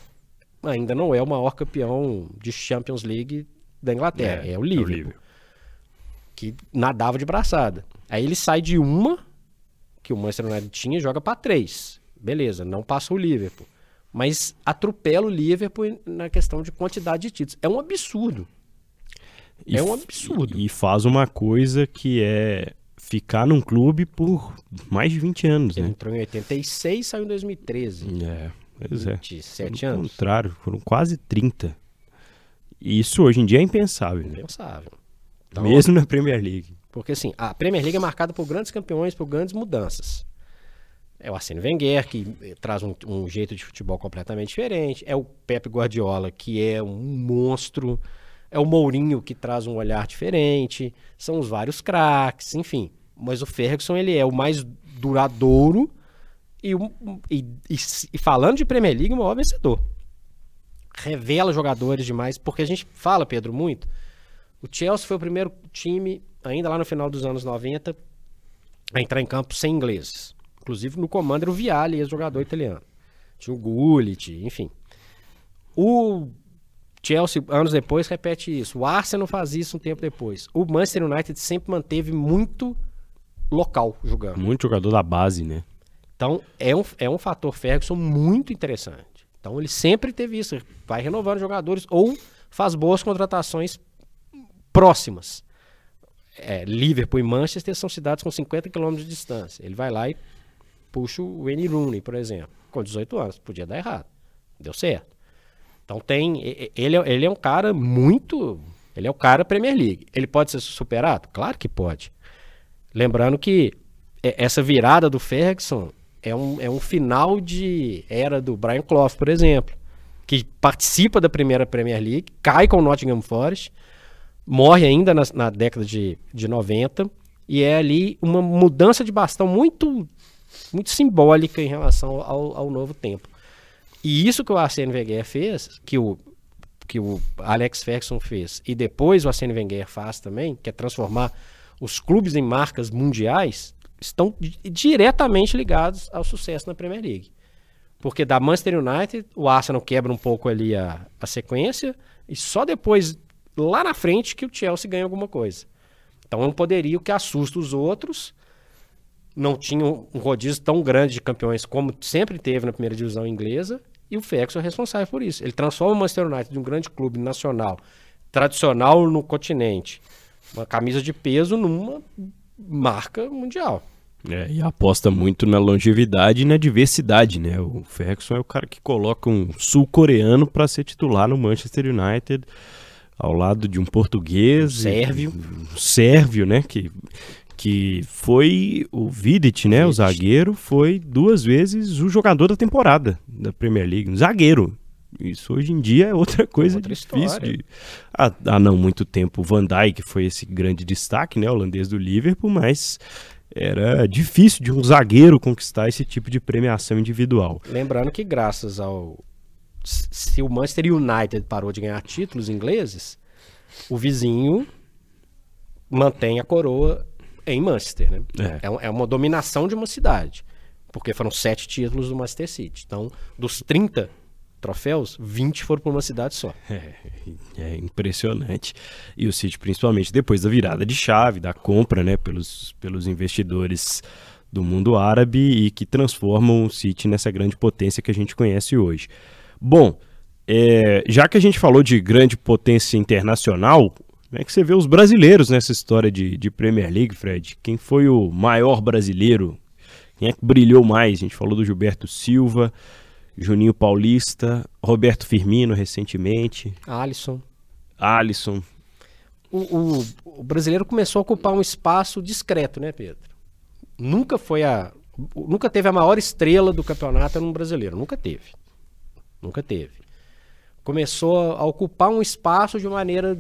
Ainda não é o maior campeão de Champions League da Inglaterra. É, é o Liverpool. É o Liverpool. Que nadava de braçada. Aí ele sai de uma, que o Manchester United tinha, e joga para três. Beleza, não passa o Liverpool. Mas atropela o Liverpool na questão de quantidade de títulos. É um absurdo. E é um absurdo. E faz uma coisa que é ficar num clube por mais de 20 anos, Ele né? entrou em 86 saiu em 2013. É. Pois é. 27 Pelo anos. contrário, foram quase 30. E isso hoje em dia é impensável, né? Impensável. Então, Mesmo na Premier League. Porque assim, a Premier League é marcada por grandes campeões, por grandes mudanças. É o Arsene Wenger, que eh, traz um, um jeito de futebol completamente diferente. É o Pep Guardiola, que é um monstro. É o Mourinho, que traz um olhar diferente. São os vários craques, enfim. Mas o Ferguson, ele é o mais duradouro e, e- e e falando de Premier League, o maior vencedor. Revela jogadores demais, porque a gente fala, Pedro, muito. O Chelsea foi o primeiro time, ainda lá no final dos anos 90, a entrar em campo sem ingleses. Inclusive no comando era o Vialli, ex-jogador italiano. Tinha o Gullit, enfim. O Chelsea, anos depois, repete isso. O Arsenal faz isso um tempo depois. O Manchester United sempre manteve muito local jogando. Muito jogador da base, né? Então, é um, é um fator Ferguson muito interessante. Então, ele sempre teve isso. Vai renovando jogadores ou faz boas contratações próximas. É, Liverpool e Manchester são cidades com 50 quilômetros de distância. Ele vai lá e puxa o Wayne Rooney, por exemplo, com 18 anos. Podia dar errado. Deu certo. Então tem. Ele, é- ele é um cara muito. Ele é o cara Premier League. Ele pode ser superado? Claro que pode. Lembrando que essa virada do Ferguson é um, é um final de era do Brian Clough, por exemplo, que participa da primeira Premier League, cai com o Nottingham Forest, morre ainda na, na década de, de 90, e é ali uma mudança de bastão muito, muito simbólica em relação ao, ao novo tempo. E isso que o Arsene Wenger fez, que o, que o Alex Ferguson fez, e depois o Arsene Wenger faz também, que é transformar os clubes em marcas mundiais, estão di- diretamente ligados ao sucesso na Premier League. Porque da Manchester United, o Arsenal quebra um pouco ali a, a sequência, e só depois, lá na frente, que o Chelsea ganha alguma coisa. Então é um poderio que assusta os outros, não tinha um rodízio tão grande de campeões como sempre teve na primeira divisão inglesa, e o Ferguson é responsável por isso. Ele transforma o Manchester United de um grande clube nacional, tradicional no continente, uma camisa de peso numa marca mundial. É, e aposta muito na longevidade e na diversidade, né? O Ferguson é o cara que coloca um sul-coreano para ser titular no Manchester United, ao lado de um português, Um sérvio. um sérvio, né? Que, que foi o Vidic, né? O zagueiro, foi duas vezes o jogador da temporada da Premier League, um zagueiro. Isso hoje em dia é outra coisa Outra difícil de. Há, há não muito tempo, o Van Dijk foi esse grande destaque, né? Holandês do Liverpool, mas era difícil de um zagueiro conquistar esse tipo de premiação individual. Lembrando que graças ao se o Manchester United parou de ganhar títulos ingleses, o vizinho mantém a coroa em Manchester, né? É. É, é uma dominação de uma cidade, porque foram sete títulos do Manchester City. Então, dos 30 troféus, 20 foram para uma cidade só. É impressionante. E o City, principalmente depois da virada de chave, da compra né, pelos, pelos investidores do mundo árabe e que transformam o City nessa grande potência que a gente conhece hoje. Bom, é, já que a gente falou de grande potência internacional, como é que você vê os brasileiros nessa história de, de Premier League, Fred? Quem foi o maior brasileiro? Quem é que brilhou mais? A gente falou do Gilberto Silva, Juninho Paulista, Roberto Firmino recentemente, Alisson. Alisson. O, o- o brasileiro começou a ocupar um espaço discreto, né, Pedro? Nunca foi a. Nunca teve a maior estrela do campeonato no brasileiro. Nunca teve. Nunca teve. Começou a ocupar um espaço de maneira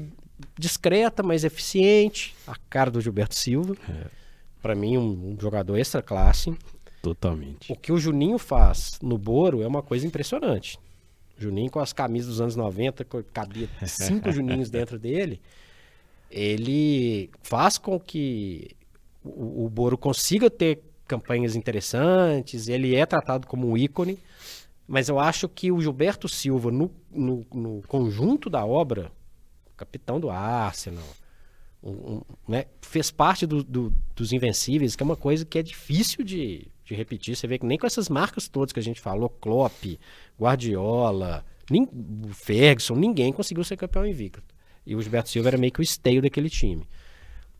discreta, mas eficiente. A cara do Gilberto Silva. Pra mim, um, um jogador extra classe. Totalmente. O que o Juninho faz no Boro é uma coisa impressionante. Juninho com as camisas dos anos 90, co- cabia cinco Juninhos dentro dele. Ele faz com que o, o Boro consiga ter campanhas interessantes, ele é tratado como um ícone, mas eu acho que o Gilberto Silva, no, no- no conjunto da obra, capitão do Arsenal, um- um, né, fez parte do- do- dos Invencíveis, que é uma coisa que é difícil de, de repetir. Você vê que nem com essas marcas todas que a gente falou, Klopp, Guardiola, Ferguson, ninguém conseguiu ser campeão invicto. E o Gilberto Silva era meio que o esteio daquele time.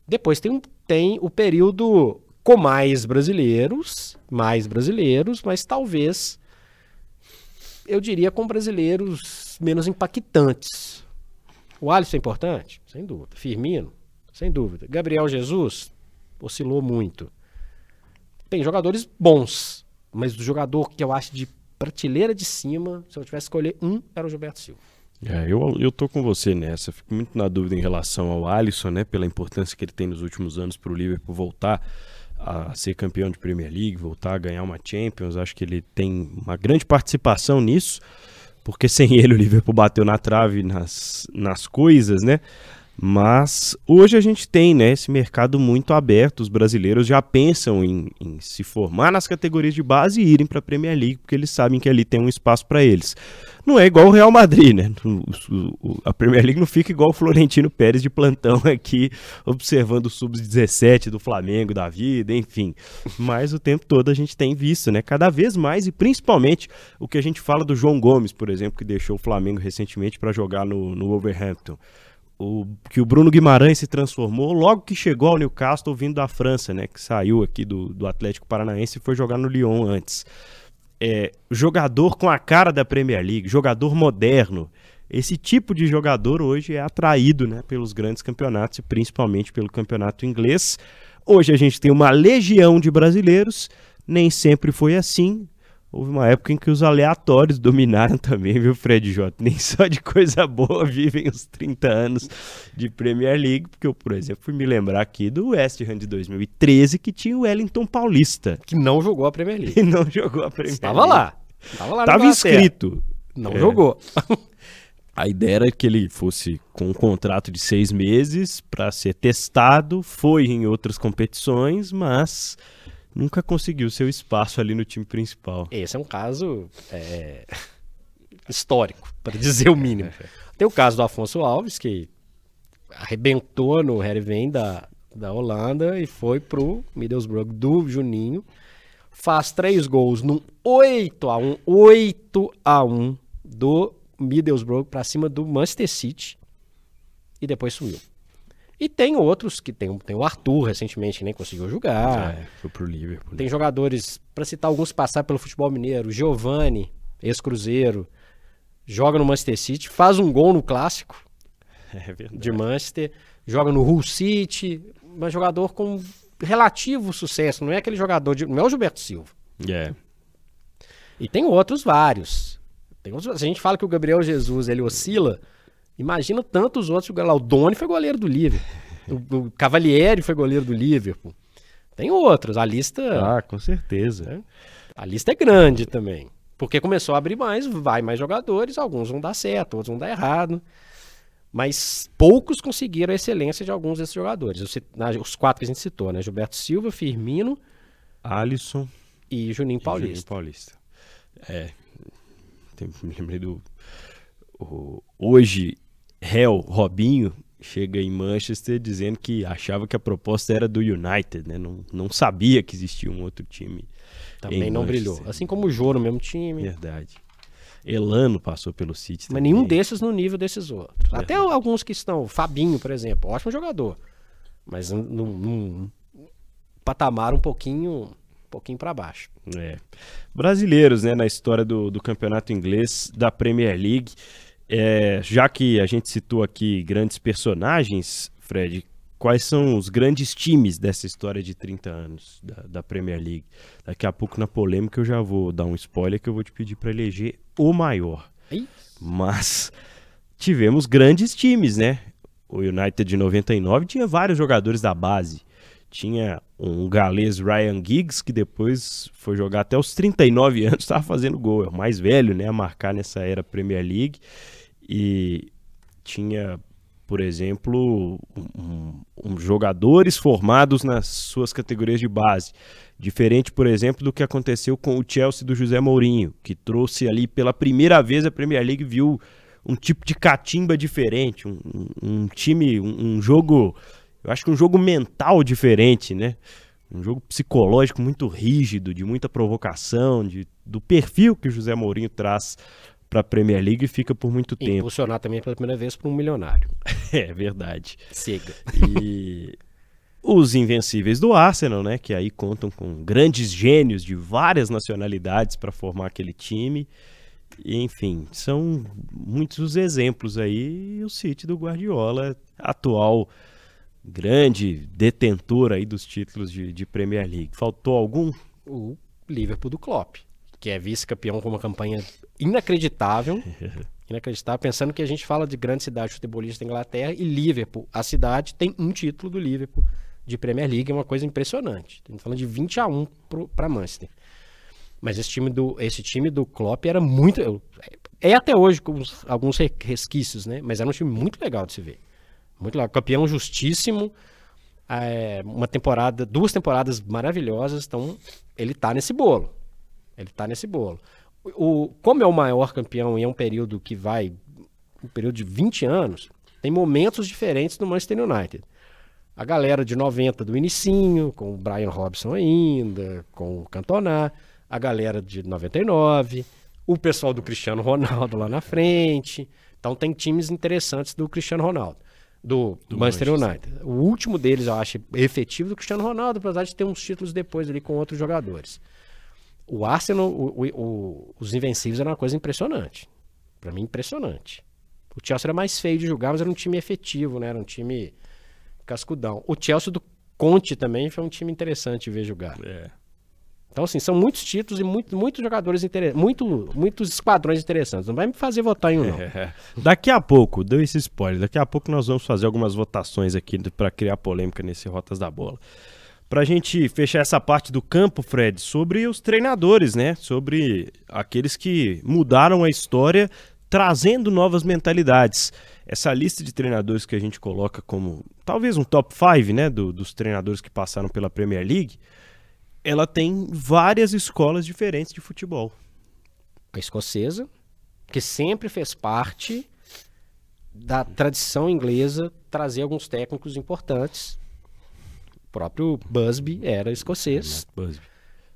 Depois tem, um- tem o período com mais brasileiros, mais brasileiros, mas talvez eu diria com brasileiros menos impactantes. O Alisson é importante? Sem dúvida. Firmino? Sem dúvida. Gabriel Jesus? Oscilou muito. Tem jogadores bons, mas o jogador que eu acho de prateleira de cima, se eu tivesse que escolher um, era o Gilberto Silva. É, eu, eu tô com você nessa. Fico muito na dúvida em relação ao Alisson, né? Pela importância que ele tem nos últimos anos para o Liverpool voltar a ser campeão de Premier League, voltar a ganhar uma Champions. Acho que ele tem uma grande participação nisso, porque sem ele o Liverpool bateu na trave nas, nas coisas, né? Mas hoje a gente tem né, esse mercado muito aberto. Os brasileiros já pensam em, em se formar nas categorias de base e irem para a Premier League, porque eles sabem que ali tem um espaço para eles. Não é igual o Real Madrid, né? A Premier League não fica igual o Florentino Pérez de plantão aqui, observando o sub-17 do Flamengo, da vida, enfim. Mas o tempo todo a gente tem visto, né? Cada vez mais, e principalmente o que a gente fala do João Gomes, por exemplo, que deixou o Flamengo recentemente para jogar no, no Wolverhampton o, que o Bruno Guimarães se transformou logo que chegou ao Newcastle vindo da França, né? Que saiu aqui do, do Atlético Paranaense e foi jogar no Lyon antes. É, jogador com a cara da Premier League, jogador moderno. Esse tipo de jogador hoje é atraído né, pelos grandes campeonatos e principalmente pelo campeonato inglês. Hoje a gente tem uma legião de brasileiros, nem sempre foi assim. Houve uma época em que os aleatórios dominaram também, viu, Fred J? Nem só de coisa boa vivem os 30 anos de Premier League, porque eu, por exemplo, fui me lembrar aqui do West Ham de 2013, que tinha o Wellington Paulista. Que não jogou a Premier League. E não jogou a Premier Estava League. lá. Estava lá Estava inscrito. Não é. jogou. A ideia era que ele fosse com um contrato de seis meses para ser testado, foi em outras competições, mas nunca conseguiu seu espaço ali no time principal. Esse é um caso é, histórico, para dizer o mínimo. Tem o caso do Afonso Alves, que arrebentou no Heerenveen da, da Holanda e foi pro Middlesbrough do Juninho. Faz três gols num 8 a 1 8 a 1 do Middlesbrough para cima do Manchester City e depois sumiu. E tem outros que tem, tem o Arthur recentemente que nem conseguiu jogar. É, foi pro Liverpool. Tem jogadores, para citar alguns passaram pelo futebol mineiro, Giovani, ex-cruzeiro, joga no Manchester City, faz um gol no clássico é de Manchester, joga no Hull City, mas jogador com relativo sucesso, não é aquele jogador de, não é o Gilberto Silva. É. E tem outros vários. Tem outros, a gente fala que o Gabriel Jesus ele oscila, Imagina tantos outros. O Doni foi goleiro do Liverpool. O, o Cavalieri foi goleiro do Liverpool. Tem outros. A lista. Ah, com certeza. Né? A lista é grande também. Porque começou a abrir mais, vai mais jogadores, alguns vão dar certo, outros vão dar errado. Mas poucos conseguiram a excelência de alguns desses jogadores. Os quatro que a gente citou, né? Gilberto Silva, Firmino, Alisson e Juninho Paulista. Juninho Paulista. É. Me lembrei do. O, hoje réu Robinho chega em Manchester dizendo que achava que a proposta era do United, né? Não, não sabia que existia um outro time. Também não Manchester. brilhou. Assim como o Jô no mesmo time. Verdade. Elano passou pelo City. Mas nenhum desses no nível desses outros. Verdade. Até alguns que estão. Fabinho, por exemplo, ótimo jogador. Mas num, num patamar um pouquinho um pouquinho para baixo. É. Brasileiros, né, na história do, do campeonato inglês, da Premier League. É, já que a gente citou aqui grandes personagens, Fred, quais são os grandes times dessa história de 30 anos da, da, Premier League? Daqui a pouco, na polêmica, eu já vou dar um spoiler que eu vou te pedir para eleger o maior. Mas tivemos grandes times, né? O United de 99 tinha vários jogadores da base. Tinha um galês Ryan Giggs, que depois foi jogar até os 39 anos, estava fazendo gol. É o mais velho né, a marcar nessa era Premier League e tinha, por exemplo, um, um, jogadores formados nas suas categorias de base. Diferente, por exemplo, do que aconteceu com o Chelsea do José Mourinho, que trouxe ali pela primeira vez a Premier League viu um tipo de catimba diferente, um, um time, um, jogo, eu acho que um jogo mental diferente, né? Um jogo psicológico muito rígido, de muita provocação, de, do perfil que o José Mourinho traz para a Premier League e fica por muito tempo. Impulsionar também pela primeira vez para um milionário. é verdade. Chega. E os invencíveis do Arsenal, né, que aí contam com grandes gênios de várias nacionalidades para formar aquele time. Enfim, são muitos os exemplos aí. O City do Guardiola, atual grande detentor aí dos títulos de, de Premier League. Faltou algum? O Liverpool do Klopp, que é vice-campeão com uma campanha inacreditável. inacreditável, pensando que a gente fala de grande cidade futebolista da Inglaterra e Liverpool, a cidade tem um título do Liverpool de Premier League, é uma coisa impressionante. Estamos falando de 20 a 1 para Manchester. Mas esse time do esse time do Klopp era muito é até hoje com alguns resquícios, né? Mas era um time muito legal de se ver. Muito legal, campeão justíssimo. É, uma temporada, duas temporadas maravilhosas, então ele tá nesse bolo. Ele tá nesse bolo. O, como é o maior campeão e é um período que vai um período de 20 anos, tem momentos diferentes no Manchester United. A galera de 90 do Inicinho, com o Brian Robson ainda, com o Cantona, a galera de 99, o pessoal do Cristiano Ronaldo lá na frente. Então tem times interessantes do Cristiano Ronaldo do, do Manchester, Manchester United. O último deles, eu acho, efetivo do Cristiano Ronaldo, apesar de ter uns títulos depois ali com outros jogadores. O Arsenal, o, o, os Invencíveis era uma coisa impressionante. Para mim, impressionante. O Chelsea era mais feio de jogar, mas era um time efetivo, né? Era um time cascudão. O Chelsea do Conte também foi um time interessante de ver jogar. É. Então, assim, são muitos títulos e muito, muitos jogadores interessantes, muito, muitos esquadrões interessantes. Não vai me fazer votar em um, não. É. Daqui a pouco, deu esse spoiler, daqui a pouco nós vamos fazer algumas votações aqui para criar polêmica nesse Rotas da Bola. Para a gente fechar essa parte do campo, Fred, sobre os treinadores, né? Sobre aqueles que mudaram a história trazendo novas mentalidades. Essa lista de treinadores que a gente coloca como talvez um top 5 né, do, dos treinadores que passaram pela Premier League, ela tem várias escolas diferentes de futebol. A escocesa, que sempre fez parte da tradição inglesa trazer alguns técnicos importantes. O próprio Busby era escocês. Busby.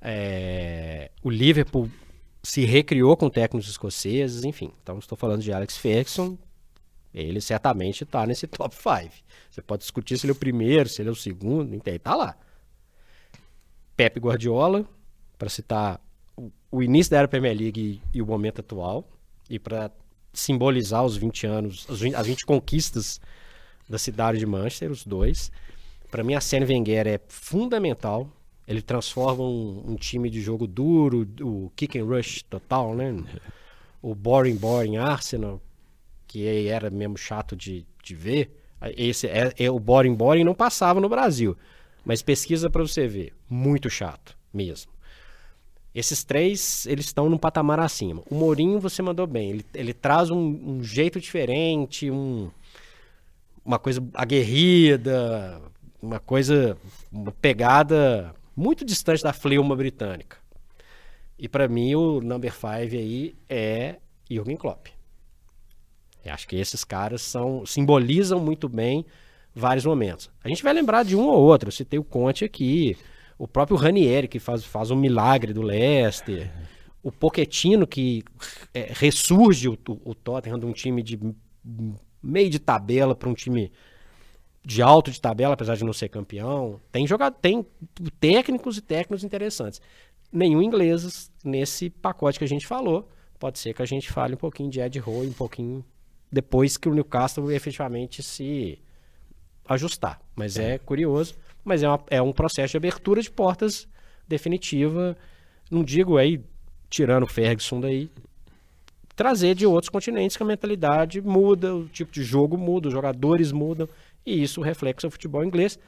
É, o Liverpool se recriou com técnicos escoceses, enfim. Então estou falando de Alex Ferguson. Ele certamente está nesse top 5. Você pode discutir se ele é o primeiro, se ele é o segundo, ele está lá. Pepe Guardiola, para citar o início da era Premier League e, e o momento atual, e para simbolizar os 20 anos, as 20, as 20 conquistas da cidade de Manchester, os dois. Para mim, a Arsene Wenger é fundamental. Ele transforma um, um, time de jogo duro, o kick and rush total, né? O boring, boring Arsenal, que era mesmo chato de, de ver. Esse é, é o boring, boring não passava no Brasil. Mas pesquisa para você ver, muito chato mesmo. Esses três, eles estão num patamar acima. O Mourinho, você mandou bem. Ele, ele traz um, um jeito diferente, um, uma coisa aguerrida, uma coisa, uma pegada muito distante da fleuma britânica. E para mim, o number five aí é Jürgen Klopp. Eu acho que esses caras são simbolizam muito bem vários momentos. A gente vai lembrar de um ou outro. Eu citei o Conte aqui, o próprio Ranieri, que faz, faz um milagre do Leicester, o Pochettino, que é, ressurge o, o, Tottenham de um time de meio de tabela para um time de alto de tabela, apesar de não ser campeão. Tem jogado, tem técnicos e técnicos interessantes. Nenhum ingleses nesse pacote que a gente falou. Pode ser que a gente fale um pouquinho de Ed Rowe, um pouquinho depois que o Newcastle efetivamente se ajustar. Mas é, é curioso, mas é, uma, é um processo de abertura de portas definitiva. Não digo aí, tirando o Ferguson daí, trazer de outros continentes que a mentalidade muda, o tipo de jogo muda, os jogadores mudam, e isso reflete o futebol inglês,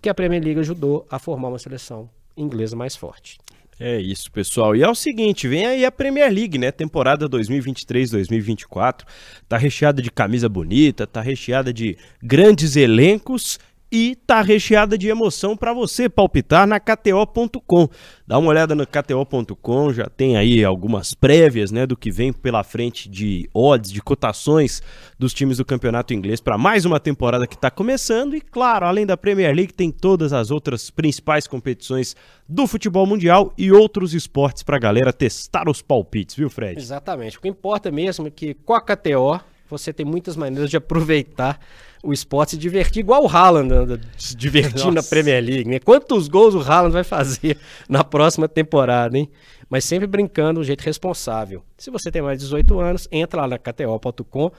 que a Premier League ajudou a formar uma seleção inglesa mais forte. É isso, pessoal. E é o seguinte, vem aí a Premier League, né? Temporada 2023-2024. Tá recheada de camisa bonita, tá recheada de grandes elencos e tá recheada de emoção para você palpitar na KTO.com. Dá uma olhada no KTO.com, já tem aí algumas prévias, né, do que vem pela frente de odds, de cotações dos times do Campeonato Inglês para mais uma temporada que está começando e claro, além da Premier League tem todas as outras principais competições do futebol mundial e outros esportes para a galera testar os palpites, viu, Fred? Exatamente. O que importa mesmo é que com a KTO você tem muitas maneiras de aproveitar o esporte se divertir igual o Haaland anda se divertindo na Premier League, né? Quantos gols o Haaland vai fazer na próxima temporada, hein? Mas sempre brincando de um jeito responsável. Se você tem mais de 18 anos, entra lá na KTO.com,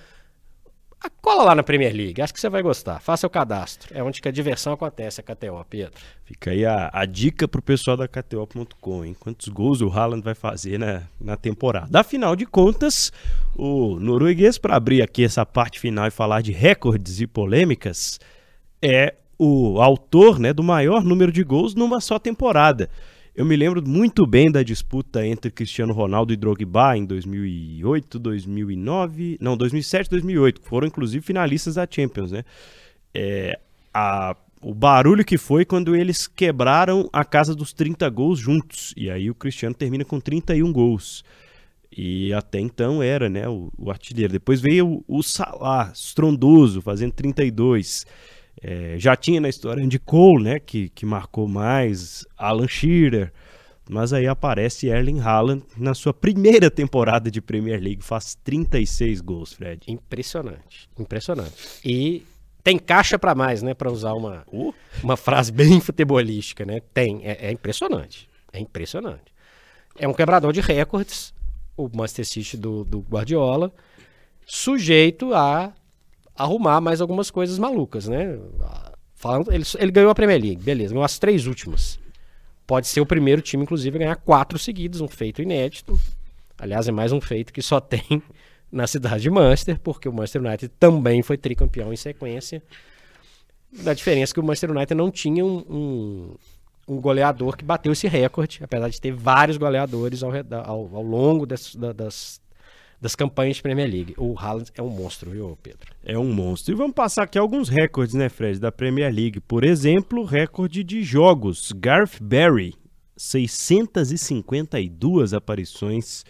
cola lá na Premier League, acho que você vai gostar. Faça o cadastro. É onde que a diversão acontece, a KTO, Pedro. Fica aí a, a dica pro pessoal da KTO.com, hein? Quantos gols o Haaland vai fazer na, na temporada. Afinal de contas, o norueguês, para abrir aqui essa parte final e falar de recordes e polêmicas, é o autor né, do maior número de gols numa só temporada. Eu me lembro muito bem da disputa entre Cristiano Ronaldo e Drogba em 2008, 2009, não, 2007, 2008, que foram inclusive finalistas da Champions, né? É, a, o barulho que foi quando eles quebraram a casa dos 30 gols juntos. E aí o Cristiano termina com 31 gols. E até então era, né, o, o artilheiro. Depois veio o, o Salah, estrondoso, fazendo 32. É, já tinha na história Andy Cole, né, que, que marcou mais, Alan Shearer, mas aí aparece Erling Haaland na sua primeira temporada de Premier League, faz 36 gols, Fred. Impressionante, impressionante. E tem caixa para mais, né, para usar uma, uh. uma frase bem futebolística, né? Tem, é, é impressionante, é impressionante. É um quebrador de recordes, o Manchester City do, do Guardiola, sujeito a arrumar mais algumas coisas malucas, né? Falando, ele, ele ganhou a Premier League, beleza, ganhou as três últimas. Pode ser o primeiro time, inclusive, a ganhar quatro seguidos, um feito inédito. Aliás, é mais um feito que só tem na cidade de Manchester, porque o Manchester United também foi tricampeão em sequência. Da diferença que o Manchester United não tinha um, um, um goleador que bateu esse recorde, apesar de ter vários goleadores ao, ao, ao longo das, das, das campanhas de Premier League. O Haaland é um monstro, viu, Pedro? É um monstro. E vamos passar aqui alguns recordes, né, Fred, da Premier League. Por exemplo, recorde de jogos. Garth Barry, 652 aparições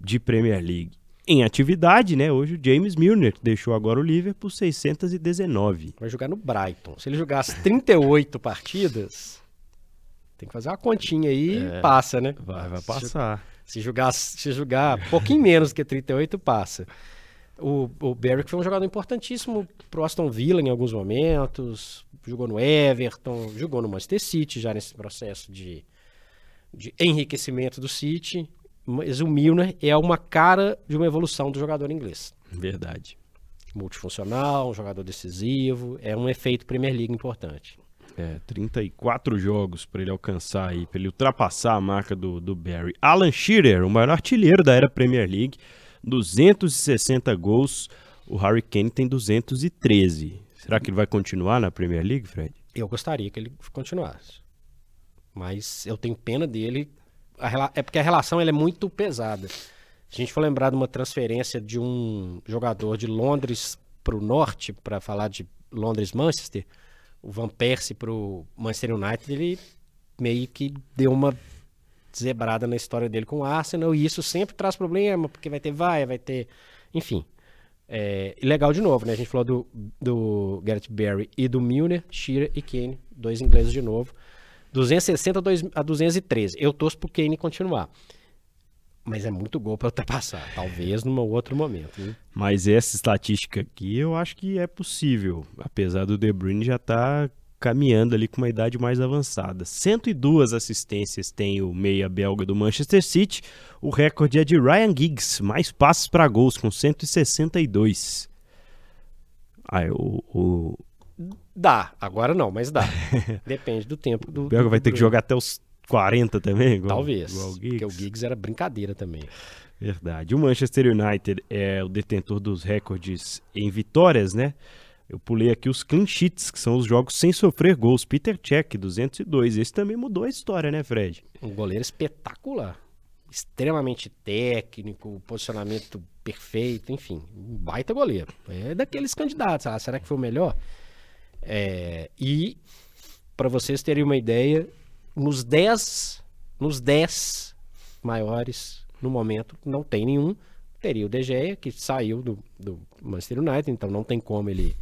de Premier League. Em atividade, né? Hoje o James Milner deixou agora o Liverpool 619. Vai jogar no Brighton. Se ele jogar as 38 partidas, tem que fazer uma continha aí e é, passa, né? Vai, vai passar. Se jogar, se jogar um pouquinho menos que 38, passa. O, o Barry foi um jogador importantíssimo pro Aston Villa em alguns momentos, jogou no Everton, jogou no Manchester City já nesse processo de, de enriquecimento do City. Mas o Milner é uma cara de uma evolução do jogador inglês. Verdade. Multifuncional, um jogador decisivo, é um efeito Premier League importante. É, 34 jogos para ele alcançar aí, para ele ultrapassar a marca do, do Barry. Alan Shearer, o maior artilheiro da era Premier League, 260 gols. O Harry Kane tem 213. Será que ele vai continuar na Premier League, Fred? Eu gostaria que ele continuasse. Mas eu tenho pena dele. é porque a relação é muito pesada. A gente for lembrar de uma transferência de um jogador de Londres para o norte, para falar de Londres-Manchester, o Van Persie pro Manchester United, ele meio que deu uma zebrada na história dele com o Arsenal, e isso sempre traz problema, porque vai ter vai, vai ter. Enfim. É, e legal de novo, né? A gente falou do, do Garrett Barry e do Milner, Shearer e Kane, dois ingleses de novo. 260 a 213. Eu torço pro Kane continuar. Mas é muito gol para ultrapassar, talvez num outro momento. Mas essa estatística aqui eu acho que é possível, apesar do De Bruyne já estar tá caminhando ali com uma idade mais avançada. 102 assistências tem o meia belga do Manchester City. O recorde é de Ryan Giggs, mais passes para gols com 162. Ah, o, o... Dá, agora não, mas dá. Depende do tempo do. O belga vai ter que jogar até os 40 também? Igual, Talvez. Igual o porque o Giggs era brincadeira também. Verdade. O Manchester United é o detentor dos recordes em vitórias, né? Eu pulei aqui os clean sheets, que são os jogos sem sofrer gols. Peter Cech, 202. Esse também mudou a história, né, Fred? Um goleiro espetacular. Extremamente técnico, posicionamento perfeito, enfim. Um baita goleiro. É daqueles candidatos. Ah, será que foi o melhor? É, e, para vocês terem uma ideia, nos 10, nos 10 maiores no momento, não tem nenhum. Teria o De Gea, que saiu do, do Manchester United, então não tem como ele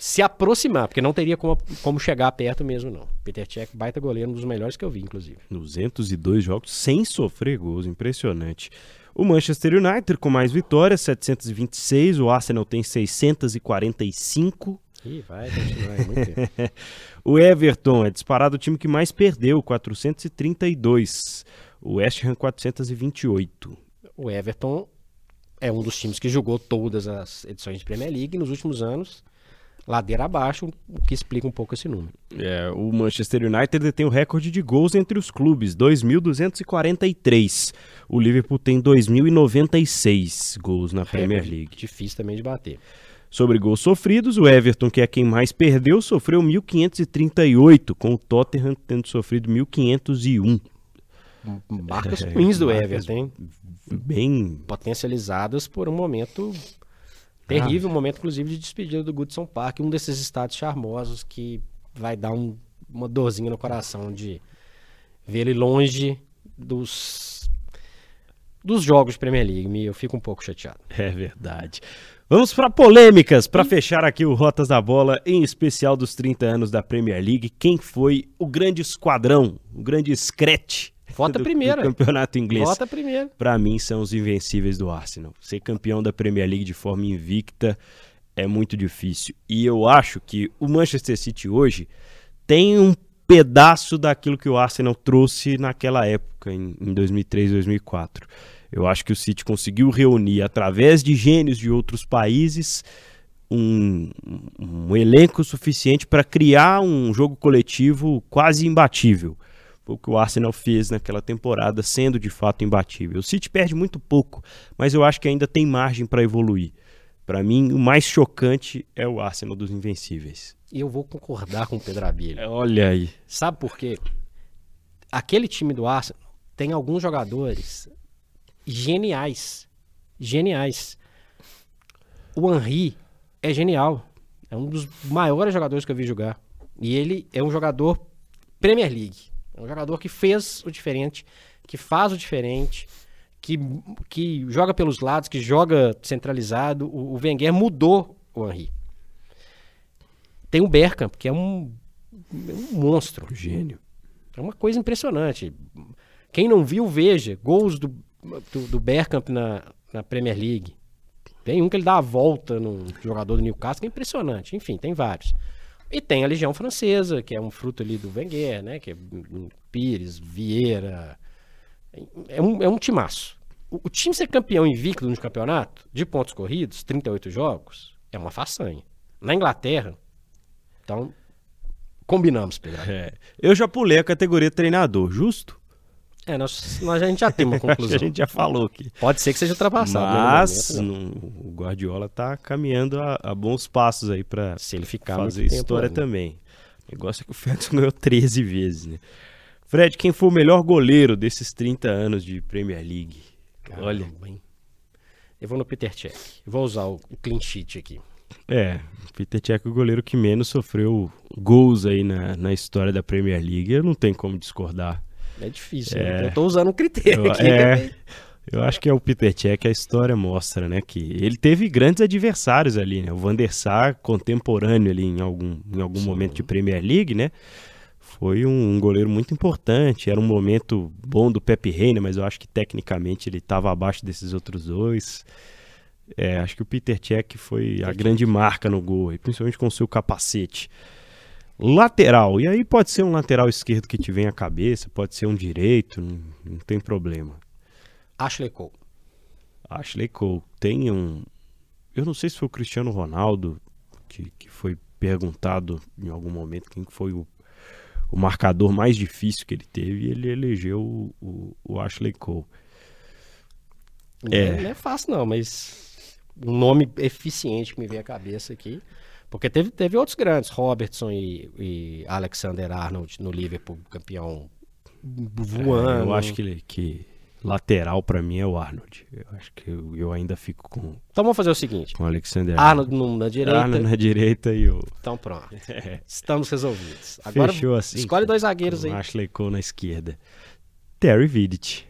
se aproximar, porque não teria como, como chegar perto mesmo, não. Peter Cech, baita goleiro, um dos melhores que eu vi, inclusive. 202 jogos sem sofrer gols, impressionante. O Manchester United com mais vitórias, 726, o Arsenal tem 645. Ih, vai continuar, é muito tempo. O Everton é disparado o time que mais perdeu, 432. O West Ham 428. O Everton é um dos times que jogou todas as edições de Premier League nos últimos anos. Ladeira abaixo, o que explica um pouco esse número. É, o Manchester United tem o recorde de gols entre os clubes, 2.243. O Liverpool tem 2.096 gols na Premier Recorde League. Difícil também de bater. Sobre gols sofridos, o Everton, que é quem mais perdeu, sofreu 1.538, com o Tottenham tendo sofrido 1.501. Marcas É, ruins do Everton, hein? Bem. potencializadas por um momento terrível, um momento inclusive de despedida do Goodson Park, um desses estádios charmosos que vai dar um- uma dorzinha no coração de ver ele longe dos dos jogos de Premier League. Eu fico um pouco chateado. É verdade. Vamos para polêmicas, para fechar aqui o Rotas da Bola, em especial dos 30 anos da Premier League. Quem foi o grande esquadrão, o grande scratch Vota do, primeiro. do campeonato inglês? Vota primeiro. Para mim, são os invencíveis do Arsenal. Ser campeão da Premier League de forma invicta é muito difícil. E eu acho que o Manchester City hoje tem um pedaço daquilo que o Arsenal trouxe naquela época, em, em 2003, 2004. Eu acho que o City conseguiu reunir, através de gênios de outros países, um, um elenco suficiente para criar um jogo coletivo quase imbatível. Foi o que o Arsenal fez naquela temporada, sendo de fato imbatível. O City perde muito pouco, mas eu acho que ainda tem margem para evoluir. Para mim, o mais chocante é o Arsenal dos Invencíveis. E eu vou concordar com o Pedro Abelha. Olha aí. Sabe por quê? Aquele time do Arsenal tem alguns jogadores geniais. Geniais. O Henry é genial. É um dos maiores jogadores que eu vi jogar. E ele é um jogador Premier League. É um jogador que fez o diferente, que faz o diferente, que, que joga pelos lados, que joga centralizado. O, o Wenger mudou o Henry. Tem o Bergkamp, que é um, um monstro. Gênio. É uma coisa impressionante. Quem não viu, veja. Gols do, do, do Bergkamp na, na Premier League. Tem um que ele dá a volta no jogador do Newcastle, que é impressionante. Enfim, tem vários. E tem a Legião Francesa, que é um fruto ali do Wenger, né? Que é Pires, Vieira. É um, é um timaço. O, o time ser campeão invicto no campeonato, de pontos corridos, 38 jogos, é uma façanha. Na Inglaterra, então, combinamos, Pedro. É. Eu já pulei a categoria treinador, justo? É, nós, nós a gente já tem uma que a conclusão. gente já falou aqui. Pode ser que seja ultrapassado. né, Mas momento, não, o Guardiola tá caminhando a, a bons passos aí para Se ele ficar fazer tempo história ainda. também. O negócio é que o Ferguson ganhou 13 vezes, né? Fred, quem foi o melhor goleiro desses 30 anos de Premier League? Olha, Caramba, hein? Eu vou no Peter Cech. Vou usar o, clean sheet aqui. é, o Peter Cech é o goleiro que menos sofreu gols aí na, na história da Premier League. Eu não tenho como discordar. É difícil. É. né? Eu tô usando um critério Eu, aqui. é, eu acho que é o Peter Cech, a história mostra, né? Que ele teve grandes adversários ali, né? O Van der Sar, contemporâneo ali em algum, em algum Sim. momento de Premier League, né? Foi um, um goleiro muito importante. Era um momento bom do Pepe Reina, mas eu acho que tecnicamente ele estava abaixo desses outros dois. É, acho que o Peter Cech foi a grande marca no gol, principalmente com o seu capacete. Lateral, e aí pode ser um lateral esquerdo que te vem à cabeça, pode ser um direito, não, não tem problema. Ashley Cole. Ashley Cole tem um. Eu não sei se foi o Cristiano Ronaldo que, que foi perguntado em algum momento quem foi o, o marcador mais difícil que ele teve e ele elegeu o, o, o Ashley Cole. É. é. não é fácil, não, mas um nome eficiente que me veio à cabeça aqui. Porque teve, teve outros grandes, Robertson e, e Alexander Arnold no Liverpool, campeão voando. É, eu acho que, que lateral pra mim é o Arnold. Eu acho que eu, eu ainda fico com, Então vamos fazer o seguinte: com o Alexander Arnold no- na direita. Arnold na direita e o. Então pronto. Estamos resolvidos. Agora Fechou assim. escolhe dois zagueiros aí. Ashley Cole na esquerda. Terry Vidic.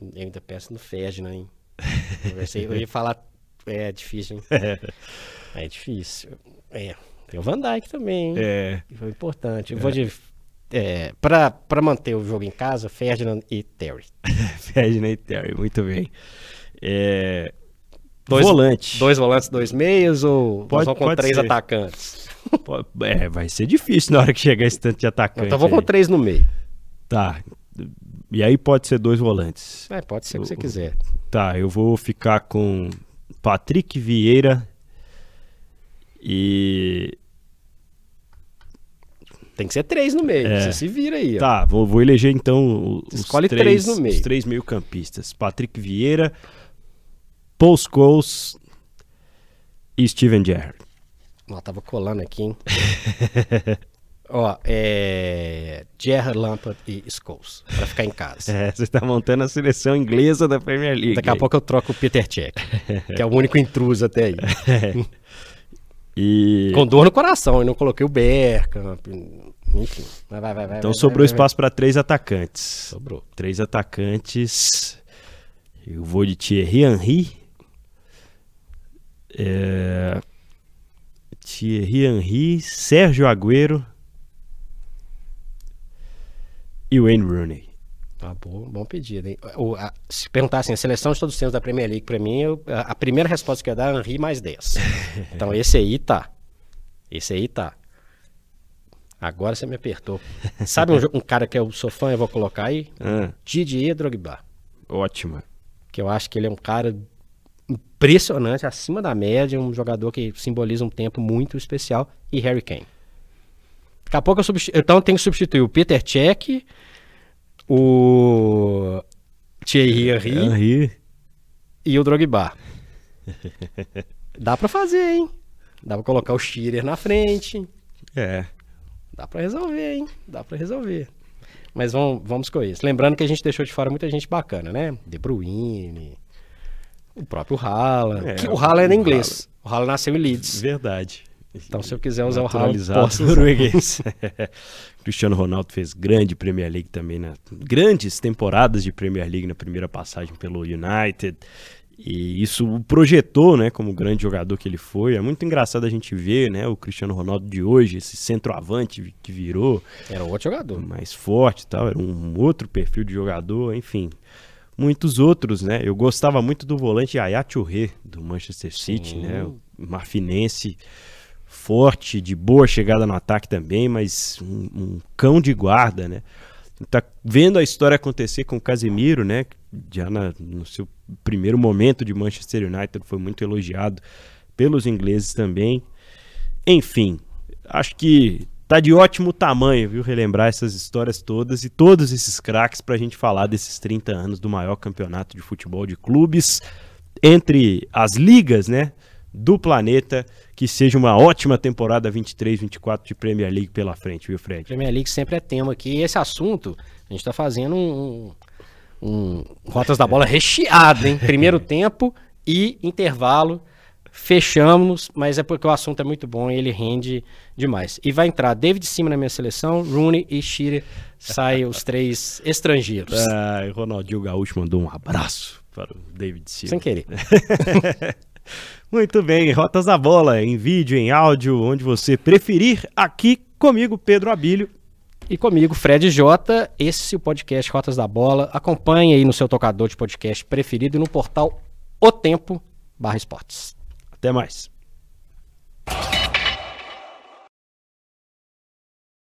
Eu ainda penso no Ferdinand, hein? Eu sei- eu ia falar. É difícil, hein? É difícil. É. Tem o Van Dijk também? É. Que Foi importante. Eu vou de é, para manter o jogo em casa, Ferdinand e Terry. Ferdinand e Terry, muito bem. É... Dois, Volante. Dois volantes, dois meias ou Pode- só com três ser. atacantes? É, vai ser difícil na hora que chegar esse tanto de atacante. Então vou com três no meio. Tá. E aí pode ser dois volantes. É, pode ser o que você quiser. Tá, eu vou ficar com Patrick Vieira e. Tem que ser três no meio. É. Você se vira aí. ó. Tá, vou, vou eleger então os Escolhe três, três no meio. Os três meio-campistas: Patrick Vieira, Paul Scholes e Steven Gerrard. Ó, tava colando aqui, hein? Ó, é. Gerrard, Lampard e Scholes. Pra ficar em casa. É, você tá montando a seleção inglesa da Premier League. Daqui a pouco eu troco o Peter Cech, que é o único intruso até aí. E... Com dor no coração, eu não coloquei o Bergkamp, enfim. Vai, vai, vai. vai, Então vai, sobrou vai, espaço para três atacantes. Sobrou. Três atacantes. Eu vou de Thierry Henry. É... Thierry Henry, Sérgio Agüero e Wayne Rooney. Tá bom, bom pedido, hein? A- se perguntar assim, a seleção de todos os tempos da Premier League, pra mim, eu- a, a primeira resposta que eu ia dar é Henry mais 10. Então esse aí tá. Esse aí tá. Agora você me apertou. Sabe um, um cara que eu sou fã, eu vou colocar aí? Ah, Didier Drogba. ótima. Que eu acho que ele é um cara impressionante, acima da média, um jogador que simboliza um tempo muito especial. E Harry Kane. Daqui a pouco eu, substitu... então eu tenho que substituir o Peter Cech, o Thierry Henry Henry. e o Drogba. Dá pra fazer, hein? Dá pra colocar o Shearer na frente. É. Dá pra resolver, hein? Dá pra resolver. Mas vamos, vamos com isso. Lembrando que a gente deixou de fora muita gente bacana, né? De Bruyne, o próprio Haaland. É, o Haaland é inglês. O Haaland nasceu em Leeds. Verdade. Então, se eu quiser usar o Naturalizado posso norueguês. Cristiano Ronaldo fez grande Premier League também, né? Grandes temporadas de Premier League na primeira passagem pelo United. E isso o projetou, né, como grande jogador que ele foi. É muito engraçado a gente ver, né, o Cristiano Ronaldo de hoje, esse centroavante que virou Era outro jogador. mais forte e tal, era um outro perfil de jogador, enfim. Muitos outros, né? Eu gostava muito do volante Yaya Touré, do Manchester City, Sim. né? O marfinense forte, de boa chegada no ataque também, mas um, um cão de guarda, né? Tá vendo a história acontecer com o Casemiro, né? Já na- no seu primeiro momento de Manchester United foi muito elogiado pelos ingleses também. Enfim, acho que tá de ótimo tamanho, viu? Relembrar essas histórias todas e todos esses craques pra gente falar desses 30 anos do maior campeonato de futebol de clubes entre as ligas, né? Do planeta, que seja uma ótima temporada 23-24 de Premier League pela frente, viu, Fred? Premier League sempre é tema aqui. E esse assunto, a gente tá fazendo um, um, Rotas da Bola recheado, hein? Primeiro tempo e intervalo. Fechamos, mas é porque o assunto é muito bom e ele rende demais. E vai entrar David Cima na minha seleção, Rooney e Shearer. Saem os três estrangeiros. Ah, Ronaldinho Gaúcho mandou um abraço para o David Silva. Sem querer. Muito bem, Rotas da Bola, em vídeo, em áudio, onde você preferir, aqui comigo, Pedro Abílio. E comigo, Fred J. Esse é o podcast Rotas da Bola. Acompanhe aí no seu tocador de podcast preferido e no portal O Tempo barra Esportes. Até mais.